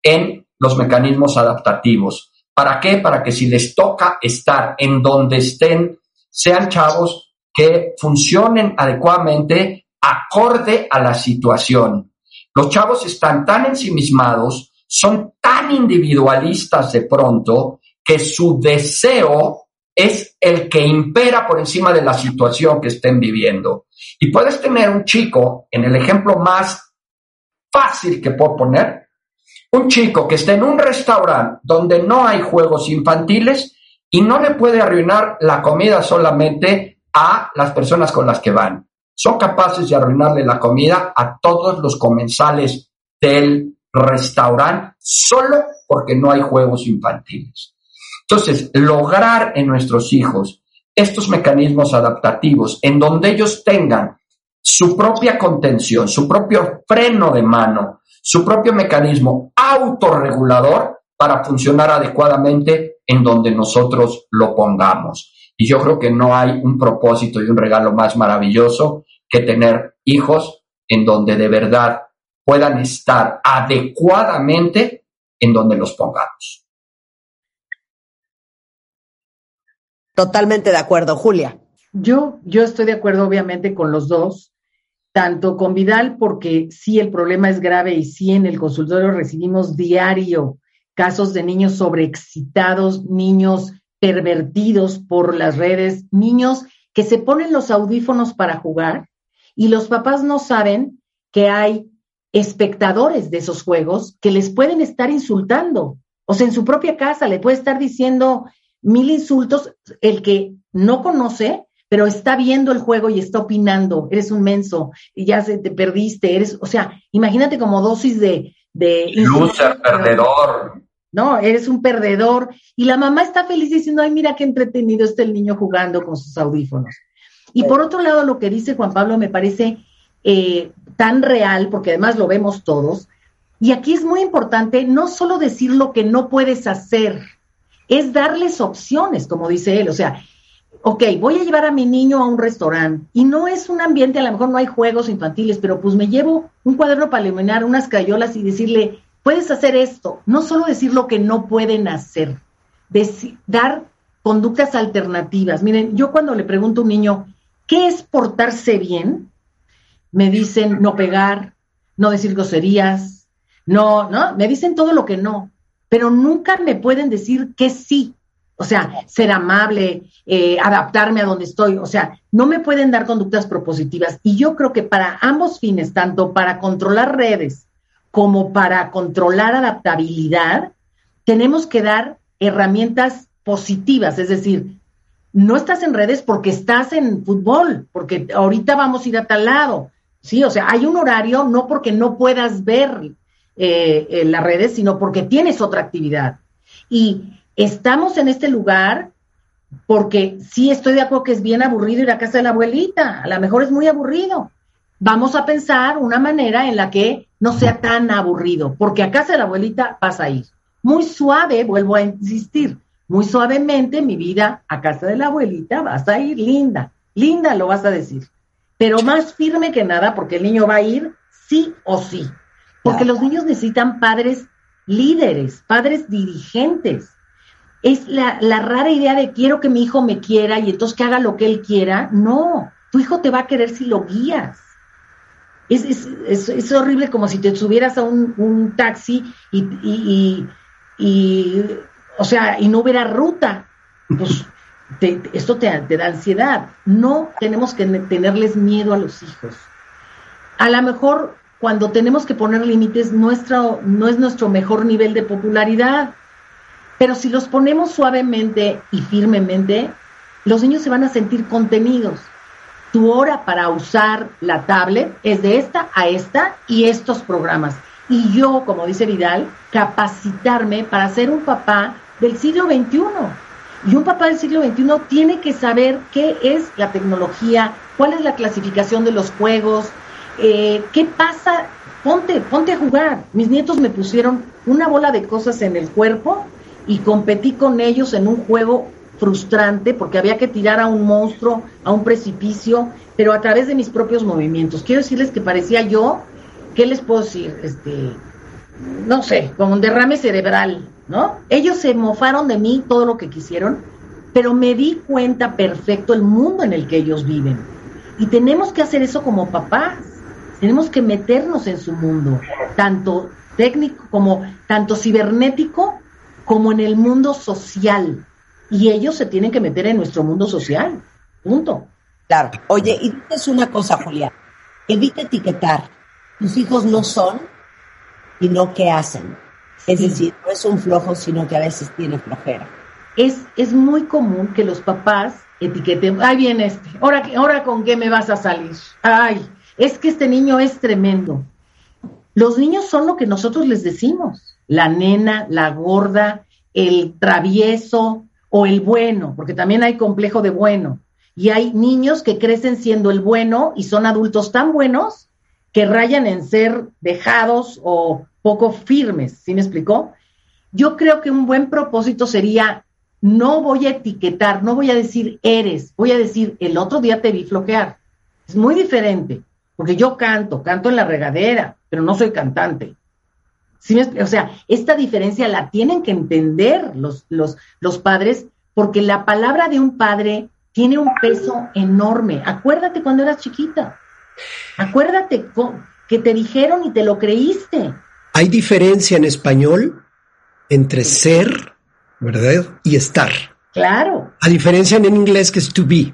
[SPEAKER 7] en los mecanismos adaptativos. ¿Para qué? Para que si les toca estar en donde estén, sean chavos que funcionen adecuadamente acorde a la situación. Los chavos están tan ensimismados, son tan individualistas de pronto, que su deseo es el que impera por encima de la situación que estén viviendo. Y puedes tener un chico, en el ejemplo más fácil que puedo poner, un chico que esté en un restaurante donde no hay juegos infantiles y no le puede arruinar la comida solamente a las personas con las que van. Son capaces de arruinarle la comida a todos los comensales del restaurante solo porque no hay juegos infantiles. Entonces, lograr en nuestros hijos estos mecanismos adaptativos en donde ellos tengan su propia contención, su propio freno de mano, su propio mecanismo autorregulador para funcionar adecuadamente en donde nosotros lo pongamos. Y yo creo que no hay un propósito y un regalo más maravilloso que tener hijos en donde de verdad puedan estar adecuadamente en donde los pongamos.
[SPEAKER 2] Totalmente de acuerdo, Julia.
[SPEAKER 5] Yo, yo estoy de acuerdo, obviamente, con los dos, tanto con Vidal, porque sí el problema es grave y sí en el consultorio recibimos diario casos de niños sobreexcitados, niños pervertidos por las redes, niños que se ponen los audífonos para jugar y los papás no saben que hay espectadores de esos juegos que les pueden estar insultando. O sea, en su propia casa le puede estar diciendo mil insultos el que no conoce, pero está viendo el juego y está opinando, eres un menso, y ya se te perdiste, eres, o sea, imagínate como dosis de... de
[SPEAKER 7] Loser, perdedor.
[SPEAKER 5] No, eres un perdedor. Y la mamá está feliz diciendo, ay, mira qué entretenido está el niño jugando con sus audífonos. Y por otro lado, lo que dice Juan Pablo me parece eh, tan real, porque además lo vemos todos. Y aquí es muy importante no solo decir lo que no puedes hacer, es darles opciones, como dice él. O sea, ok, voy a llevar a mi niño a un restaurante y no es un ambiente, a lo mejor no hay juegos infantiles, pero pues me llevo un cuaderno para eliminar unas crayolas y decirle, puedes hacer esto, no solo decir lo que no pueden hacer, dar conductas alternativas. Miren, yo cuando le pregunto a un niño, ¿qué es portarse bien? Me dicen no pegar, no decir groserías, no, no, me dicen todo lo que no, pero nunca me pueden decir que sí. O sea, ser amable, eh, adaptarme a donde estoy. O sea, no me pueden dar conductas propositivas. Y yo creo que para ambos fines, tanto para controlar redes como para controlar adaptabilidad, tenemos que dar herramientas positivas, es decir, no estás en redes porque estás en fútbol, porque ahorita vamos a ir a tal lado, ¿sí? O sea, hay un horario no porque no puedas ver eh, las redes, sino porque tienes otra actividad. Y estamos en este lugar porque sí estoy de acuerdo que es bien aburrido ir a casa de la abuelita, a lo mejor es muy aburrido. Vamos a pensar una manera en la que no sea tan aburrido, porque a casa de la abuelita vas a ir. Muy suave, vuelvo a insistir, muy suavemente mi vida a casa de la abuelita vas a ir linda, linda lo vas a decir, pero más firme que nada porque el niño va a ir sí o sí, porque los niños necesitan padres líderes, padres dirigentes. Es la, la rara idea de quiero que mi hijo me quiera y entonces que haga lo que él quiera. No, tu hijo te va a querer si lo guías. Es, es, es, horrible como si te subieras a un, taxi y, y, o sea, y no hubiera ruta. Pues esto te, te, da ansiedad. No tenemos que tenerles miedo a los hijos. A lo mejor cuando tenemos que poner límites, nuestro, no es nuestro mejor nivel de popularidad. Pero si los ponemos suavemente y firmemente, los niños se van a sentir contenidos tu hora para usar la tablet es de esta a esta y estos programas. Y yo, como dice Vidal, capacitarme para ser un papá del siglo XXI. Y un papá del siglo XXI tiene que saber qué es la tecnología, cuál es la clasificación de los juegos, eh, qué pasa. Ponte, ponte a jugar. Mis nietos me pusieron una bola de cosas en el cuerpo y competí con ellos en un juego frustrante porque había que tirar a un monstruo, a un precipicio, pero a través de mis propios movimientos. Quiero decirles que parecía yo, ¿qué les puedo decir? Este, no sé, como un derrame cerebral, ¿no? Ellos se mofaron de mí todo lo que quisieron, pero me di cuenta perfecto el mundo en el que ellos viven. Y tenemos que hacer eso como papás. Tenemos que meternos en su mundo, tanto técnico como tanto cibernético como en el mundo social y ellos se tienen que meter en nuestro mundo social. Punto.
[SPEAKER 2] Claro. Oye, y dices una cosa, Julia. Evita etiquetar. Tus hijos no son, sino que hacen. Es decir, no es un flojo, sino que a veces tiene flojera.
[SPEAKER 5] Es, es muy común que los papás etiqueten, ay, viene este, ahora, ahora con qué me vas a salir. Ay, es que este niño es tremendo. Los niños son lo que nosotros les decimos. La nena, la gorda, el travieso, o el bueno, porque también hay complejo de bueno. Y hay niños que crecen siendo el bueno y son adultos tan buenos que rayan en ser dejados o poco firmes. ¿Sí me explicó? Yo creo que un buen propósito sería, no voy a etiquetar, no voy a decir eres, voy a decir, el otro día te vi floquear. Es muy diferente, porque yo canto, canto en la regadera, pero no soy cantante. ¿Sí me- o sea, esta diferencia la tienen que entender los, los, los padres, porque la palabra de un padre tiene un peso enorme. Acuérdate cuando eras chiquita. Acuérdate que te dijeron y te lo creíste.
[SPEAKER 6] Hay diferencia en español entre ser, ¿verdad? Y estar.
[SPEAKER 5] Claro.
[SPEAKER 6] A diferencia en inglés que es to be.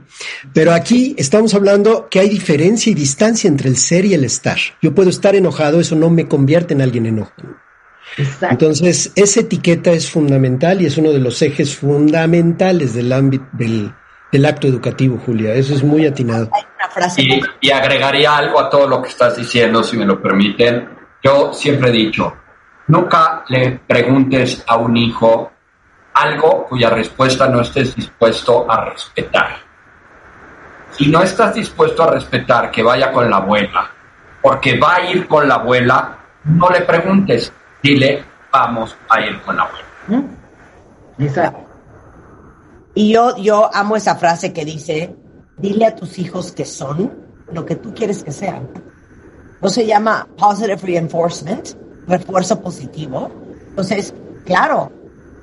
[SPEAKER 6] Pero aquí estamos hablando que hay diferencia y distancia entre el ser y el estar. Yo puedo estar enojado, eso no me convierte en alguien enojado.
[SPEAKER 5] Exacto.
[SPEAKER 6] Entonces, esa etiqueta es fundamental y es uno de los ejes fundamentales del ámbito del, del acto educativo, Julia. Eso es muy atinado.
[SPEAKER 2] Hay una frase
[SPEAKER 7] Y, y agregaría algo a todo lo que estás diciendo, si me lo permiten. Yo siempre he dicho, nunca le preguntes a un hijo algo cuya respuesta no estés dispuesto a respetar. Si no estás dispuesto a respetar que vaya con la abuela, porque va a ir con la abuela, no le preguntes, dile, vamos a ir con la abuela.
[SPEAKER 5] ¿Mm?
[SPEAKER 2] Y yo, yo amo esa frase que dice, dile a tus hijos que son lo que tú quieres que sean. No se llama positive reinforcement, refuerzo positivo. Entonces, claro,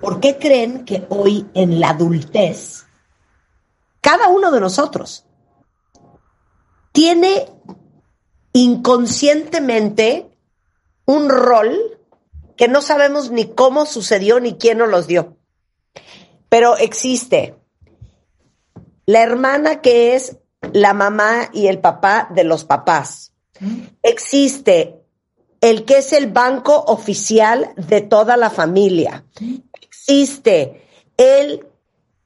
[SPEAKER 2] ¿por qué creen que hoy en la adultez, cada uno de nosotros tiene inconscientemente un rol que no sabemos ni cómo sucedió ni quién nos los dio? pero existe la hermana que es la mamá y el papá de los papás. Existe el que es el banco oficial de toda la familia. Existe el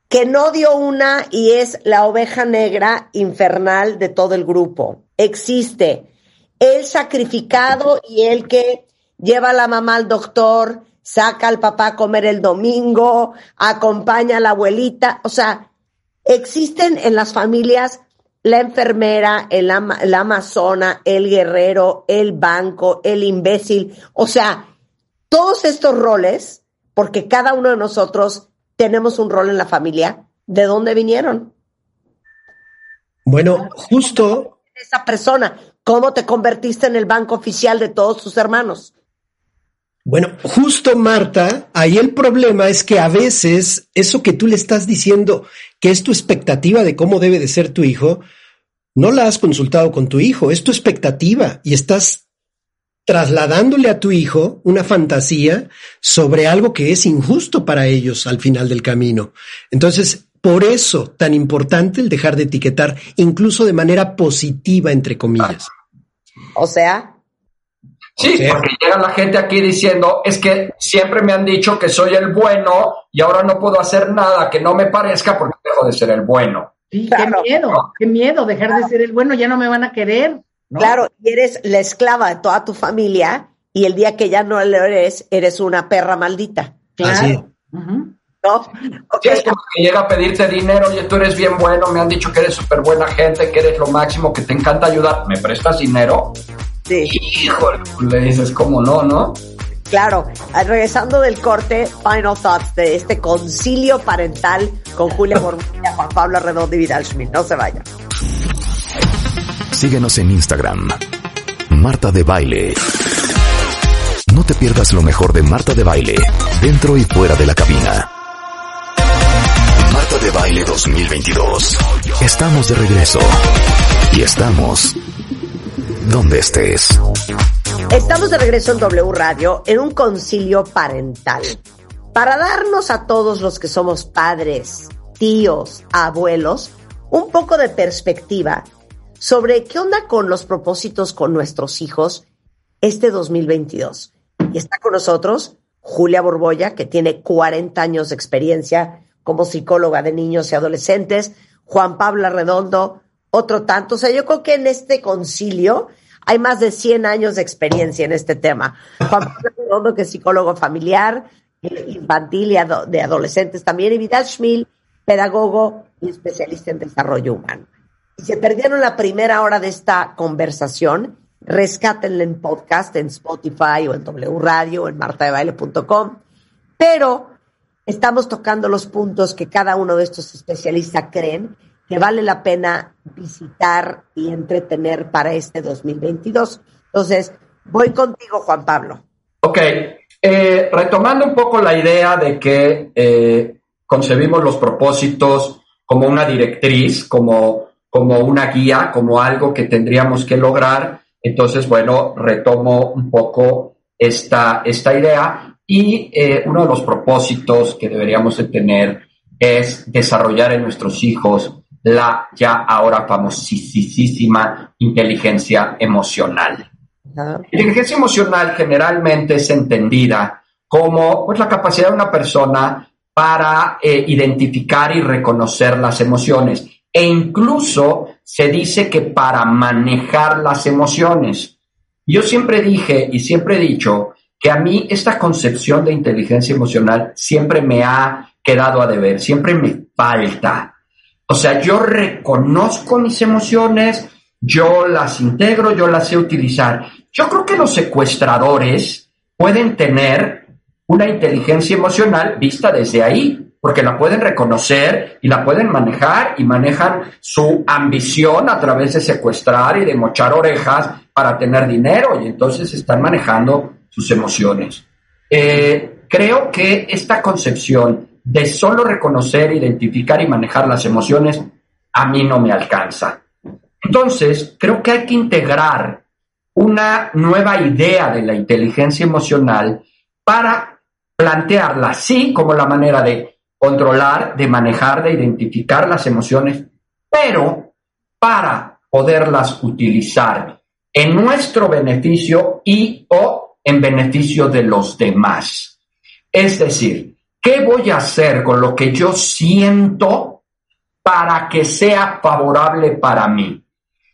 [SPEAKER 2] que no dio una y es la oveja negra infernal de todo el grupo. Existe el sacrificado y el que lleva a la mamá al doctor, saca al papá a comer el domingo, acompaña a la abuelita. O sea, existen en las familias la enfermera, el ama- la amazona, el guerrero, el banco, el imbécil. O sea, todos estos roles, porque cada uno de nosotros tenemos un rol en la familia, ¿de dónde vinieron?
[SPEAKER 6] Bueno, justo
[SPEAKER 2] Esa persona, ¿cómo te convertiste en el banco oficial de todos tus hermanos?
[SPEAKER 6] Bueno, justo Marta, ahí el problema es que a veces eso que tú le estás diciendo, que es tu expectativa de cómo debe de ser tu hijo, no la has consultado con tu hijo, es tu expectativa y estás trasladándole a tu hijo una fantasía sobre algo que es injusto para ellos al final del camino. Entonces, por eso tan importante el dejar de etiquetar, incluso de manera positiva, entre comillas.
[SPEAKER 2] O sea,
[SPEAKER 7] Sí, porque llega la gente aquí diciendo, es que siempre me han dicho que soy el bueno y ahora no puedo hacer nada que no me parezca porque dejo de ser el bueno.
[SPEAKER 5] Sí,
[SPEAKER 2] Claro.
[SPEAKER 5] qué miedo, qué miedo dejar de ser el bueno, ya no me van a querer. ¿no?
[SPEAKER 2] Claro, y eres la esclava de toda tu familia y el día que ya no lo eres, eres una perra maldita,
[SPEAKER 6] Así.
[SPEAKER 5] claro. Ujú.
[SPEAKER 2] ¿no?
[SPEAKER 7] Sí, es como que llega a pedirte dinero, oye, tú eres bien bueno, me han dicho que eres súper buena gente, que eres lo máximo, que te encanta ayudar, ¿me prestas dinero?
[SPEAKER 2] Sí,
[SPEAKER 7] Híjole, le dices, ¿cómo no, no?
[SPEAKER 2] claro. Ah, Regresando del corte, final thoughts de este concilio parental con Julia (laughs) Borbolla, Juan Pablo Redondo y Vidal Schmidt. No se vayan.
[SPEAKER 1] Síguenos en Instagram. Marta de Baile. No te pierdas lo mejor de Marta de Baile, dentro y fuera de la cabina. Marta de Baile 2022. Estamos de regreso. Y estamos donde estés.
[SPEAKER 2] Estamos de regreso en W Radio en un concilio parental para darnos a todos los que somos padres, tíos, abuelos, un poco de perspectiva sobre qué onda con los propósitos con nuestros hijos este 2022. Y está con nosotros Julia Borbolla, que tiene 40 años de experiencia como psicóloga de niños y adolescentes, Juan Pablo Redondo, otro tanto. O sea, yo creo que en este concilio hay más de 100 años de experiencia en este tema. Juan Pablo que es psicólogo familiar, eh, infantil y de adolescentes también, y Vidal Schmil, pedagogo y especialista en desarrollo humano. Si se perdieron la primera hora de esta conversación, rescátenla en podcast, en Spotify o en W Radio o en martadebaile.com. Pero estamos tocando los puntos que cada uno de estos especialistas creen que vale la pena visitar y entretener para este 2022. Entonces, Voy contigo, Juan Pablo.
[SPEAKER 7] Ok, eh, retomando un poco la idea de que eh, concebimos los propósitos como una directriz, como, como una guía, como algo que tendríamos que lograr, entonces, bueno, retomo un poco esta, esta idea y eh, uno de los propósitos que deberíamos de tener es desarrollar en nuestros hijos la ya ahora famosísima inteligencia emocional. Inteligencia emocional generalmente es entendida como pues, la capacidad de una persona para eh, identificar y reconocer las emociones. E incluso se dice que para manejar las emociones. Yo siempre dije y siempre he dicho que a mí esta concepción de inteligencia emocional siempre me ha quedado a deber, siempre me falta. O sea, yo reconozco mis emociones, yo las integro, yo las sé utilizar. Yo creo que los secuestradores pueden tener una inteligencia emocional vista desde ahí, porque la pueden reconocer y la pueden manejar y manejan su ambición a través de secuestrar y de mochar orejas para tener dinero y entonces están manejando sus emociones. Eh, creo que esta concepción de solo reconocer, identificar y manejar las emociones a mí no me alcanza. Entonces, creo que hay que integrar una nueva idea de la inteligencia emocional para plantearla así como la manera de controlar, de manejar, de identificar las emociones, pero para poderlas utilizar en nuestro beneficio y o en beneficio de los demás. Es decir, ¿qué voy a hacer con lo que yo siento para que sea favorable para mí?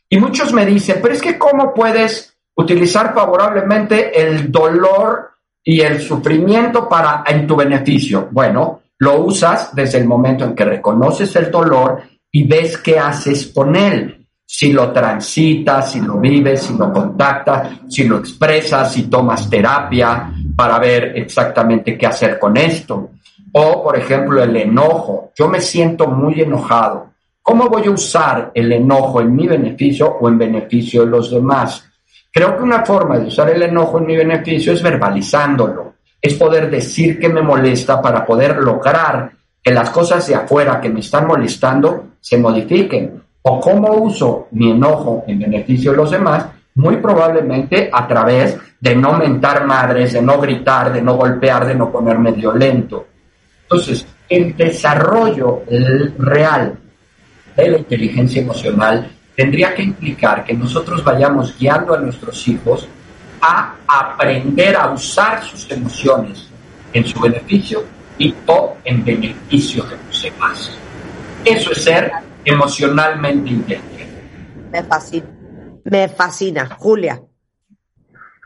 [SPEAKER 7] Y muchos me dicen, pero es que ¿cómo puedes utilizar favorablemente el dolor y el sufrimiento para en tu beneficio? Bueno, lo usas desde el momento en que reconoces el dolor y ves qué haces con él. Si lo transitas, si lo vives, si lo contactas, si lo expresas, si tomas terapia para ver exactamente qué hacer con esto. O, por ejemplo, el enojo. Yo me siento muy enojado. ¿Cómo voy a usar el enojo en mi beneficio o en beneficio de los demás? Creo que una forma de usar el enojo en mi beneficio es verbalizándolo, es poder decir que me molesta para poder lograr que las cosas de afuera que me están molestando se modifiquen. O cómo uso mi enojo en beneficio de los demás, muy probablemente a través de no mentar madres, de no gritar, de no golpear, de no ponerme violento. Entonces, el desarrollo real de la inteligencia emocional tendría que implicar que nosotros vayamos guiando a nuestros hijos a aprender a usar sus emociones en su beneficio y o en beneficio de los demás. Eso es ser emocionalmente inteligente.
[SPEAKER 2] Me fascina. Me fascina. Julia.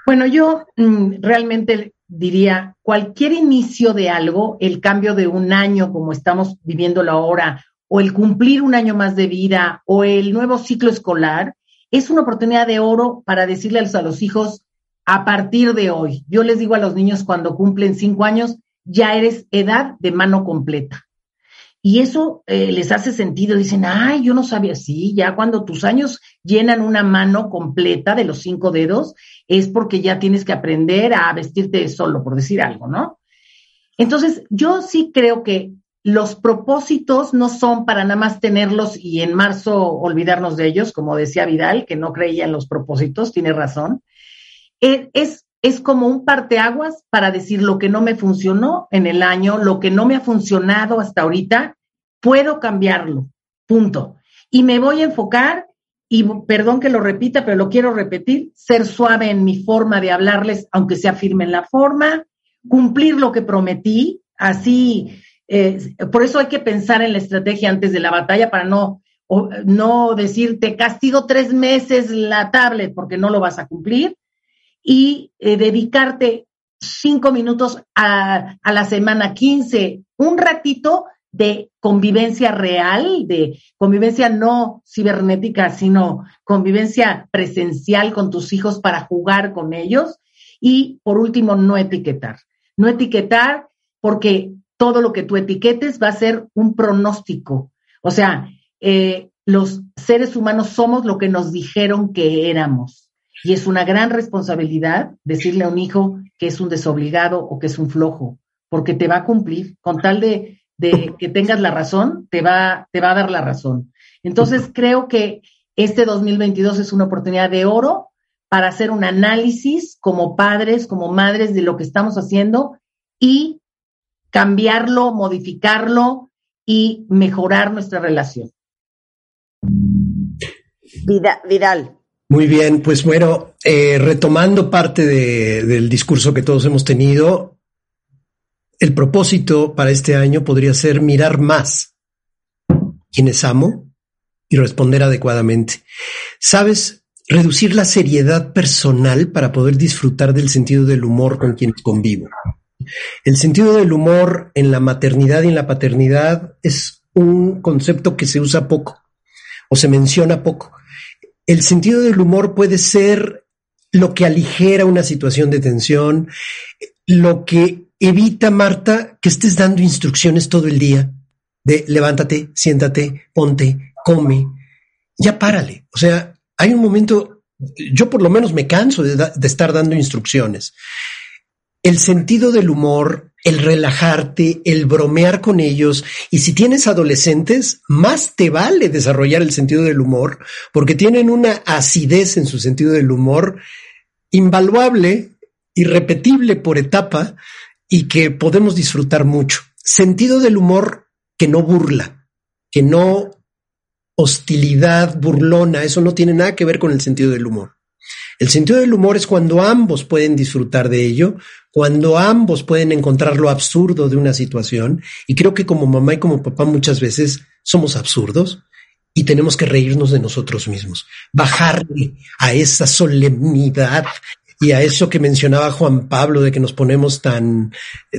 [SPEAKER 5] Bueno, yo mm, realmente diría, cualquier inicio de algo, el cambio de un año como estamos viviéndolo ahora, o el cumplir un año más de vida o el nuevo ciclo escolar, es una oportunidad de oro para decirles a los hijos a partir de hoy. Yo les digo a los niños cuando cumplen cinco años, ya eres edad de mano completa. Y eso eh, les hace sentido. Dicen, ay, yo no sabía así. Ya cuando tus años llenan una mano completa de los cinco dedos, es porque ya tienes que aprender a vestirte solo, por decir algo, ¿no? Entonces, yo sí creo que los propósitos no son para nada más tenerlos y en marzo olvidarnos de ellos, como decía Vidal, que no creía en los propósitos, tiene razón. Eh, es, es como un parteaguas para decir lo que no me funcionó en el año, lo que no me ha funcionado hasta ahorita, puedo cambiarlo, punto. Y me voy a enfocar, y perdón que lo repita, pero lo quiero repetir, ser suave en mi forma de hablarles, aunque sea firme en la forma, cumplir lo que prometí, así eh, por eso hay que pensar en la estrategia antes de la batalla para no, no castigo tres meses la tablet porque no lo vas a cumplir y eh, dedicarte cinco minutos a, a la semana, 15, un ratito de convivencia real, de convivencia no cibernética, sino convivencia presencial con tus hijos para jugar con ellos. Y por último, no etiquetar. No etiquetar porque todo lo que tú etiquetes va a ser un pronóstico. O sea, eh, los seres humanos somos lo que nos dijeron que éramos. Y es una gran responsabilidad decirle a un hijo que es un desobligado o que es un flojo, porque te va a cumplir. Con tal de, que tengas la razón, te va, te va a dar la razón. Entonces, creo que este 2022 es una oportunidad de oro para hacer un análisis como padres, como madres de lo que estamos haciendo y cambiarlo, modificarlo y mejorar nuestra relación.
[SPEAKER 2] Vidal.
[SPEAKER 6] Muy bien, pues bueno, eh, retomando parte del discurso que todos hemos tenido, el propósito para este año podría ser mirar más quienes amo y responder adecuadamente. Sabes, reducir la seriedad personal para poder disfrutar del sentido del humor con quienes convivo. El sentido del humor en la maternidad y en la paternidad es un concepto que se usa poco o se menciona poco. El sentido del humor puede ser lo que aligera una situación de tensión, lo que evita, Marta, que estés dando instrucciones todo el día de levántate, siéntate, ponte, come, ya párale. O sea, hay un momento, yo por lo menos me canso de, de estar dando instrucciones. El sentido del humor el relajarte, el bromear con ellos. Y si tienes adolescentes, más te vale desarrollar el sentido del humor, porque tienen una acidez en su sentido del humor invaluable, irrepetible por etapa y que podemos disfrutar mucho. Sentido del humor que no burla, que no hostilidad burlona, eso no tiene nada que ver con el sentido del humor. El sentido del humor es cuando ambos pueden disfrutar de ello, cuando ambos pueden encontrar lo absurdo de una situación. Y creo que como mamá y como papá muchas veces somos absurdos y tenemos que reírnos de nosotros mismos, bajarle a esa solemnidad y a eso que mencionaba Juan Pablo de que nos ponemos tan,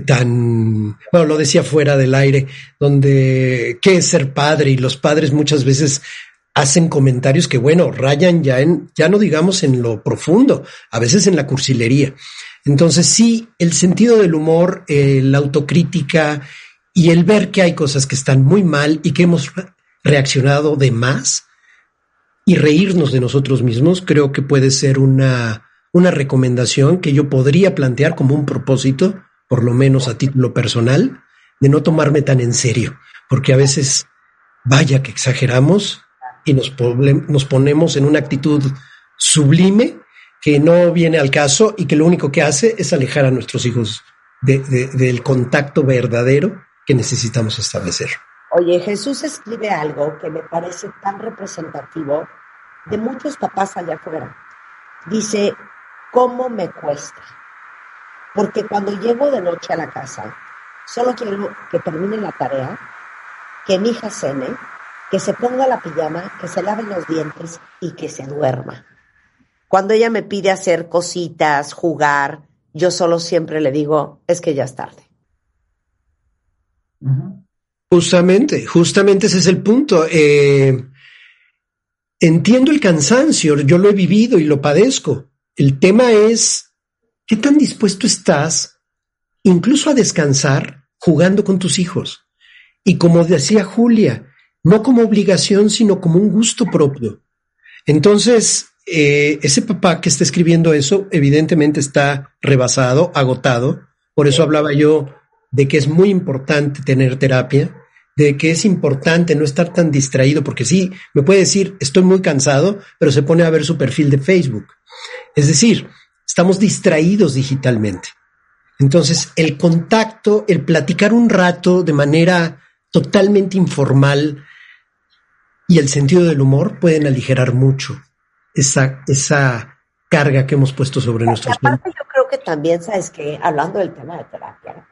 [SPEAKER 6] tan, bueno, lo decía fuera del aire, donde qué es ser padre y los padres muchas veces hacen comentarios que, bueno, rayan ya en, ya no digamos en lo profundo, a veces en la cursilería. Entonces sí, el sentido del humor, eh, la autocrítica y el ver que hay cosas que están muy mal y que hemos reaccionado de más y reírnos de nosotros mismos, creo que puede ser una, una recomendación que yo podría plantear como un propósito, por lo menos a título personal, de no tomarme tan en serio, porque a veces, vaya que exageramos y nos, nos ponemos en una actitud sublime que no viene al caso y que lo único que hace es alejar a nuestros hijos del contacto verdadero que necesitamos establecer.
[SPEAKER 2] Oye, Jesús escribe algo que me parece tan representativo de muchos papás allá afuera. Dice, ¿cómo me cuesta? Porque cuando llego de noche a la casa, solo quiero que termine la tarea, que mi hija cene que se ponga la pijama, que se lave los dientes y que se duerma. Cuando ella me pide hacer cositas, jugar, yo solo siempre le digo, es que ya es tarde.
[SPEAKER 6] Justamente, justamente ese es el punto. Eh, entiendo el cansancio, yo lo he vivido y lo padezco. El tema es, ¿qué tan dispuesto estás incluso a descansar jugando con tus hijos? Y como decía Julia, no como obligación, sino como un gusto propio. Entonces, eh, ese papá que está escribiendo eso, evidentemente está rebasado, agotado. Por eso hablaba yo de que es muy importante tener terapia, de que es importante no estar tan distraído, porque sí, me puede decir, estoy muy cansado, pero se pone a ver su perfil de Facebook. Es decir, estamos distraídos digitalmente. Entonces, el contacto, el platicar un rato de manera totalmente informal, y el sentido del humor pueden aligerar mucho esa, esa carga que hemos puesto sobre nuestros
[SPEAKER 2] Aparte, yo creo que también, ¿sabes que Hablando del tema de terapia,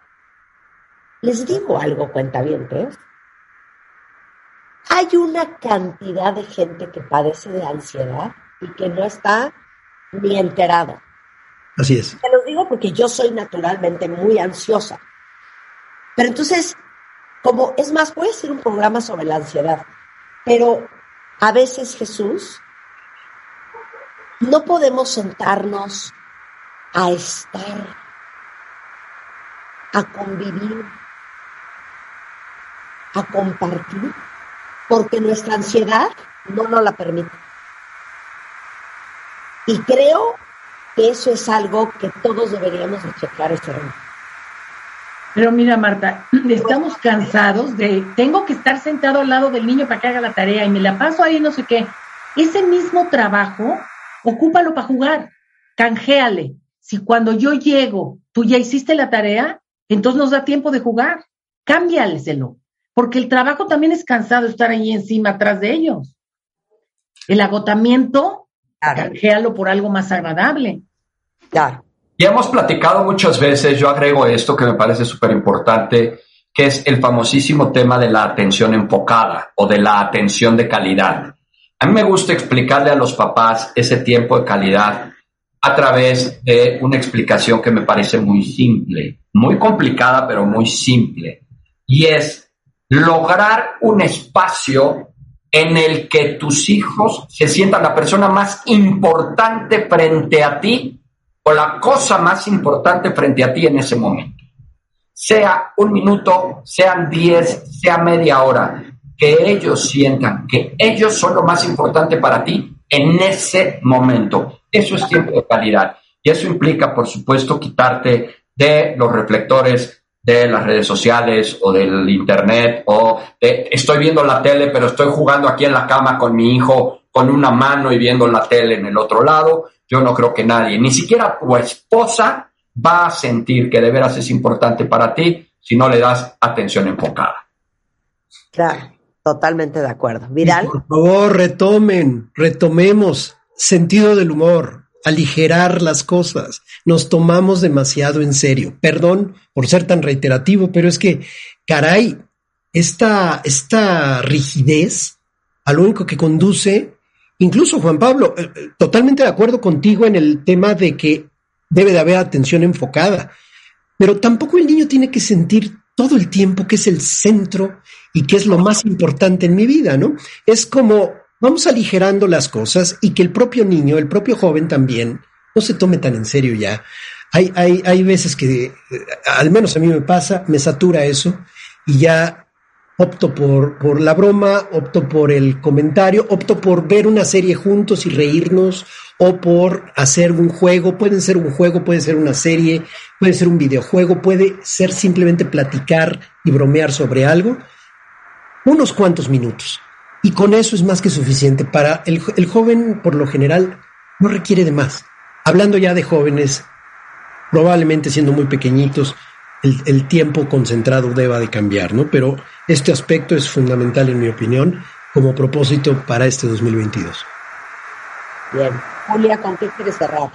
[SPEAKER 2] les digo algo, cuenta bien, Hay una cantidad de gente que padece de ansiedad y que no está ni enterado.
[SPEAKER 6] Así es.
[SPEAKER 2] Te lo digo porque yo soy naturalmente muy ansiosa. Pero entonces, como es más, voy a hacer un programa sobre la ansiedad. Pero a veces Jesús, no podemos sentarnos a estar, a convivir, a compartir, porque nuestra ansiedad no nos la permite. Y creo que eso es algo que todos deberíamos de este reto.
[SPEAKER 5] Pero mira, Marta, (clears throat) estamos cansados de, tengo que estar sentado al lado del niño para que haga la tarea y me la paso ahí no sé qué. Ese mismo trabajo, ocúpalo para jugar, canjeale. Si cuando yo llego, tú ya hiciste la tarea, entonces nos da tiempo de jugar. Cámbialeselo, porque el trabajo también es cansado estar ahí encima, atrás de ellos. El agotamiento, canjealo por algo más agradable.
[SPEAKER 2] Claro.
[SPEAKER 7] Y hemos platicado muchas veces, yo agrego esto que me parece súper importante, que es el famosísimo tema de la atención enfocada o de la atención de calidad. A mí me gusta explicarle a los papás ese tiempo de calidad a través de una explicación que me parece muy simple, muy complicada, pero muy simple. Y es lograr un espacio en el que tus hijos se sientan la persona más importante frente a ti o la cosa más importante frente a ti en ese momento. Sea un minuto, sean diez, sea media hora, que ellos sientan que ellos son lo más importante para ti en ese momento. Eso es tiempo de calidad. Y eso implica, por supuesto, quitarte de los reflectores de las redes sociales o del internet o estoy viendo la tele pero estoy jugando aquí en la cama con mi hijo con una mano y viendo la tele en el otro lado yo no creo que nadie, ni siquiera tu esposa, va a sentir que de veras es importante para ti si no le das atención enfocada.
[SPEAKER 2] Claro, totalmente de acuerdo. Viral.
[SPEAKER 6] Por favor, retomen, retomemos sentido del humor, aligerar las cosas. Nos tomamos demasiado en serio. Perdón por ser tan reiterativo, pero es que, caray, esta, esta rigidez a lo único que conduce Incluso, Juan Pablo, eh, eh, totalmente de acuerdo contigo en el tema de que debe de haber atención enfocada, pero tampoco el niño tiene que sentir todo el tiempo que es el centro y que es lo más importante en mi vida, ¿no? Es como vamos aligerando las cosas y que el propio niño, el propio joven también, no se tome tan en serio ya. Hay, hay, hay veces que, eh, al menos a mí me pasa, me satura eso y ya opto por, por la broma, opto por el comentario, opto por ver una serie juntos y reírnos, o por hacer un juego, puede ser un juego, puede ser una serie, puede ser un videojuego, puede ser simplemente platicar y bromear sobre algo, unos cuantos minutos. Y con eso es más que suficiente. Para el, el joven, por lo general, no requiere de más. Hablando ya de jóvenes, probablemente siendo muy pequeñitos, el, tiempo concentrado deba de cambiar, ¿no? Pero este aspecto es fundamental, en mi opinión, como propósito para este 2022.
[SPEAKER 2] Bien. Julia, ¿con qué quieres cerrar?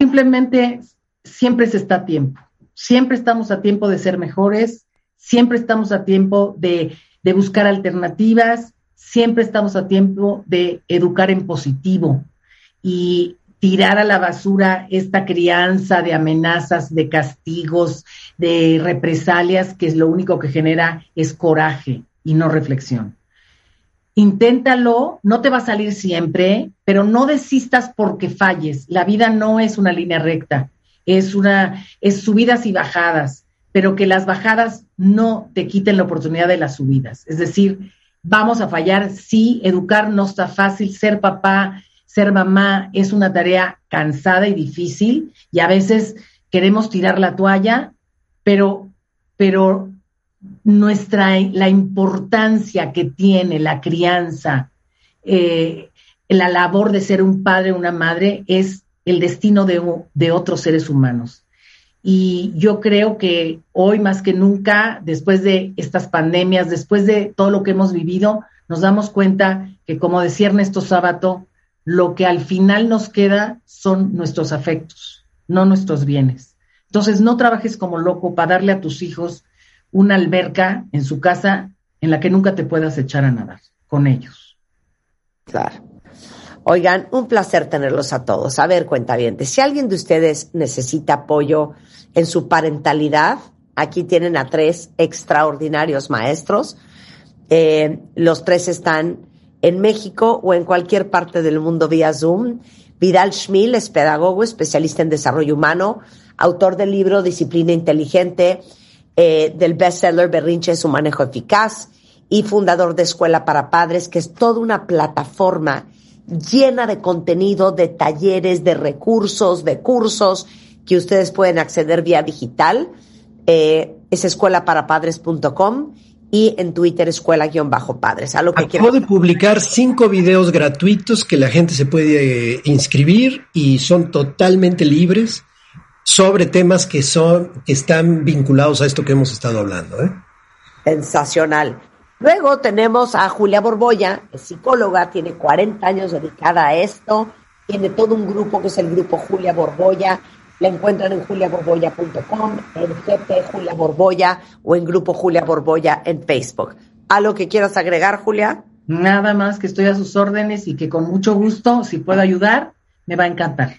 [SPEAKER 5] Simplemente siempre se está a tiempo. Siempre estamos a tiempo de ser mejores, siempre estamos a tiempo de, de buscar alternativas, siempre estamos a tiempo de educar en positivo. Y tirar a la basura esta crianza de amenazas, de castigos, de represalias, que es lo único que genera es coraje y no reflexión. Inténtalo, no te va a salir siempre, pero no desistas porque falles. La vida no es una línea recta, es una es subidas y bajadas, pero que las bajadas no te quiten la oportunidad de las subidas. Es decir, vamos a fallar, sí, educar no está fácil, ser papá, ser mamá es una tarea cansada y difícil y a veces queremos tirar la toalla, pero, pero nuestra, la importancia que tiene la crianza, eh, la labor de ser un padre o una madre es el destino de, de otros seres humanos. Y yo creo que hoy más que nunca, después de estas pandemias, después de todo lo que hemos vivido, nos damos cuenta que, como decía Ernesto Sábato, lo que al final nos queda son nuestros afectos, no nuestros bienes. Entonces, no trabajes como loco para darle a tus hijos una alberca en su casa en la que nunca te puedas echar a nadar con ellos.
[SPEAKER 2] Claro. Oigan, un placer tenerlos a todos. A ver, cuenta bien, si alguien de ustedes necesita apoyo en su parentalidad, aquí tienen a tres extraordinarios maestros. Eh, los tres están en México o en cualquier parte del mundo vía Zoom. Vidal Schmil es pedagogo, especialista en desarrollo humano, autor del libro Disciplina Inteligente, eh, del bestseller Berrinche su manejo eficaz y fundador de Escuela para Padres, que es toda una plataforma llena de contenido, de talleres, de recursos, de cursos que ustedes pueden acceder vía digital. Eh, es escuelaparapadres.com y en Twitter escuela-padres.
[SPEAKER 6] Que Acabo de publicar cinco videos gratuitos que la gente se puede eh, inscribir y son totalmente libres sobre temas que son que están vinculados a esto que hemos estado hablando. ¿eh?
[SPEAKER 2] Sensacional. Luego tenemos a Julia Borboya, es psicóloga, tiene 40 años dedicada a esto, tiene todo un grupo que es el grupo Julia Borboya, la encuentran en juliaborboya.com, en GP Julia Borboya o en Grupo Julia Borboya en Facebook. ¿Algo que quieras agregar, Julia?
[SPEAKER 5] Nada más que estoy a sus órdenes y que con mucho gusto, si puedo ayudar, me va a encantar.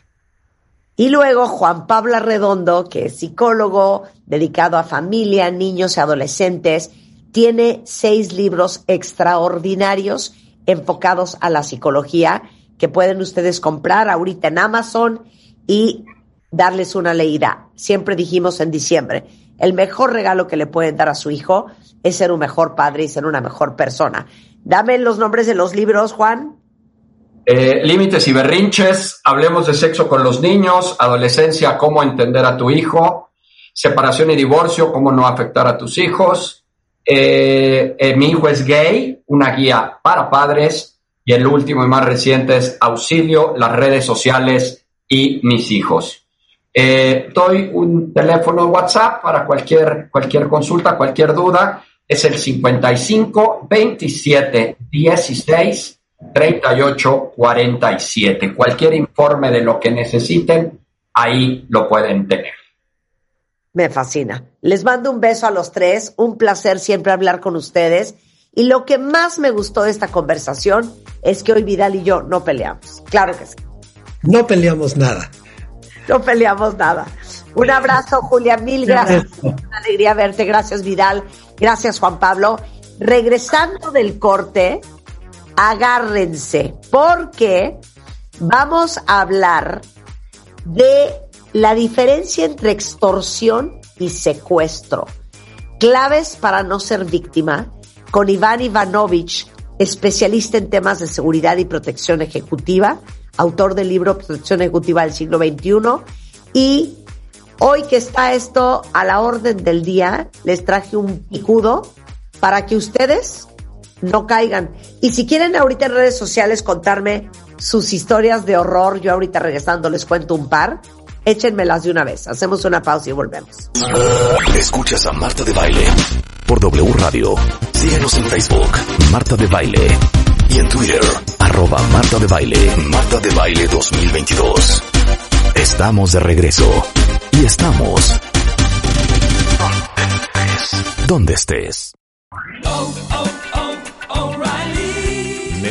[SPEAKER 2] Y luego Juan Pablo Redondo, que es psicólogo dedicado a familia, niños y adolescentes, tiene seis libros extraordinarios enfocados a la psicología que pueden ustedes comprar ahorita en Amazon y darles una leída. Siempre dijimos en diciembre, el mejor regalo que le pueden dar a su hijo es ser un mejor padre y ser una mejor persona. Dame los nombres de los libros, Juan.
[SPEAKER 7] Eh, límites y berrinches, hablemos de sexo con los niños, adolescencia, cómo entender a tu hijo, separación y divorcio, cómo no afectar a tus hijos. Eh, eh, mi hijo es gay, una guía para padres. Y el último y más reciente es auxilio, las redes sociales y mis hijos. Eh, doy un teléfono WhatsApp para cualquier, cualquier consulta, cualquier duda. Es el 55 27 16 38 47. Cualquier informe de lo que necesiten, ahí lo pueden tener.
[SPEAKER 2] Me fascina. Les mando un beso a los tres. Un placer siempre hablar con ustedes. Y lo que más me gustó de esta conversación es que hoy Vidal y yo no peleamos. Claro que sí.
[SPEAKER 6] No peleamos nada.
[SPEAKER 2] No peleamos nada. Un abrazo, Julia, mil gracias. Una alegría verte. Gracias, Vidal. Gracias, Juan Pablo. Regresando del corte, agárrense, porque vamos a hablar de la diferencia entre extorsión y secuestro. Claves para no ser víctima con Iván Ivanovich, especialista en temas de seguridad y protección ejecutiva autor del libro Protección Ejecutiva del siglo XXI. Y hoy que está esto a la orden del día, les traje un picudo para que ustedes no caigan. Y si quieren ahorita en redes sociales contarme sus historias de horror, yo ahorita regresando les cuento un par, échenmelas de una vez. Hacemos una pausa y volvemos.
[SPEAKER 1] Escuchas a Marta de Baile por W Radio. Síguenos en Facebook, Marta de Baile y en Twitter, arroba Marta de Baile, Marta de Baile 2022. Estamos de regreso y estamos donde estés.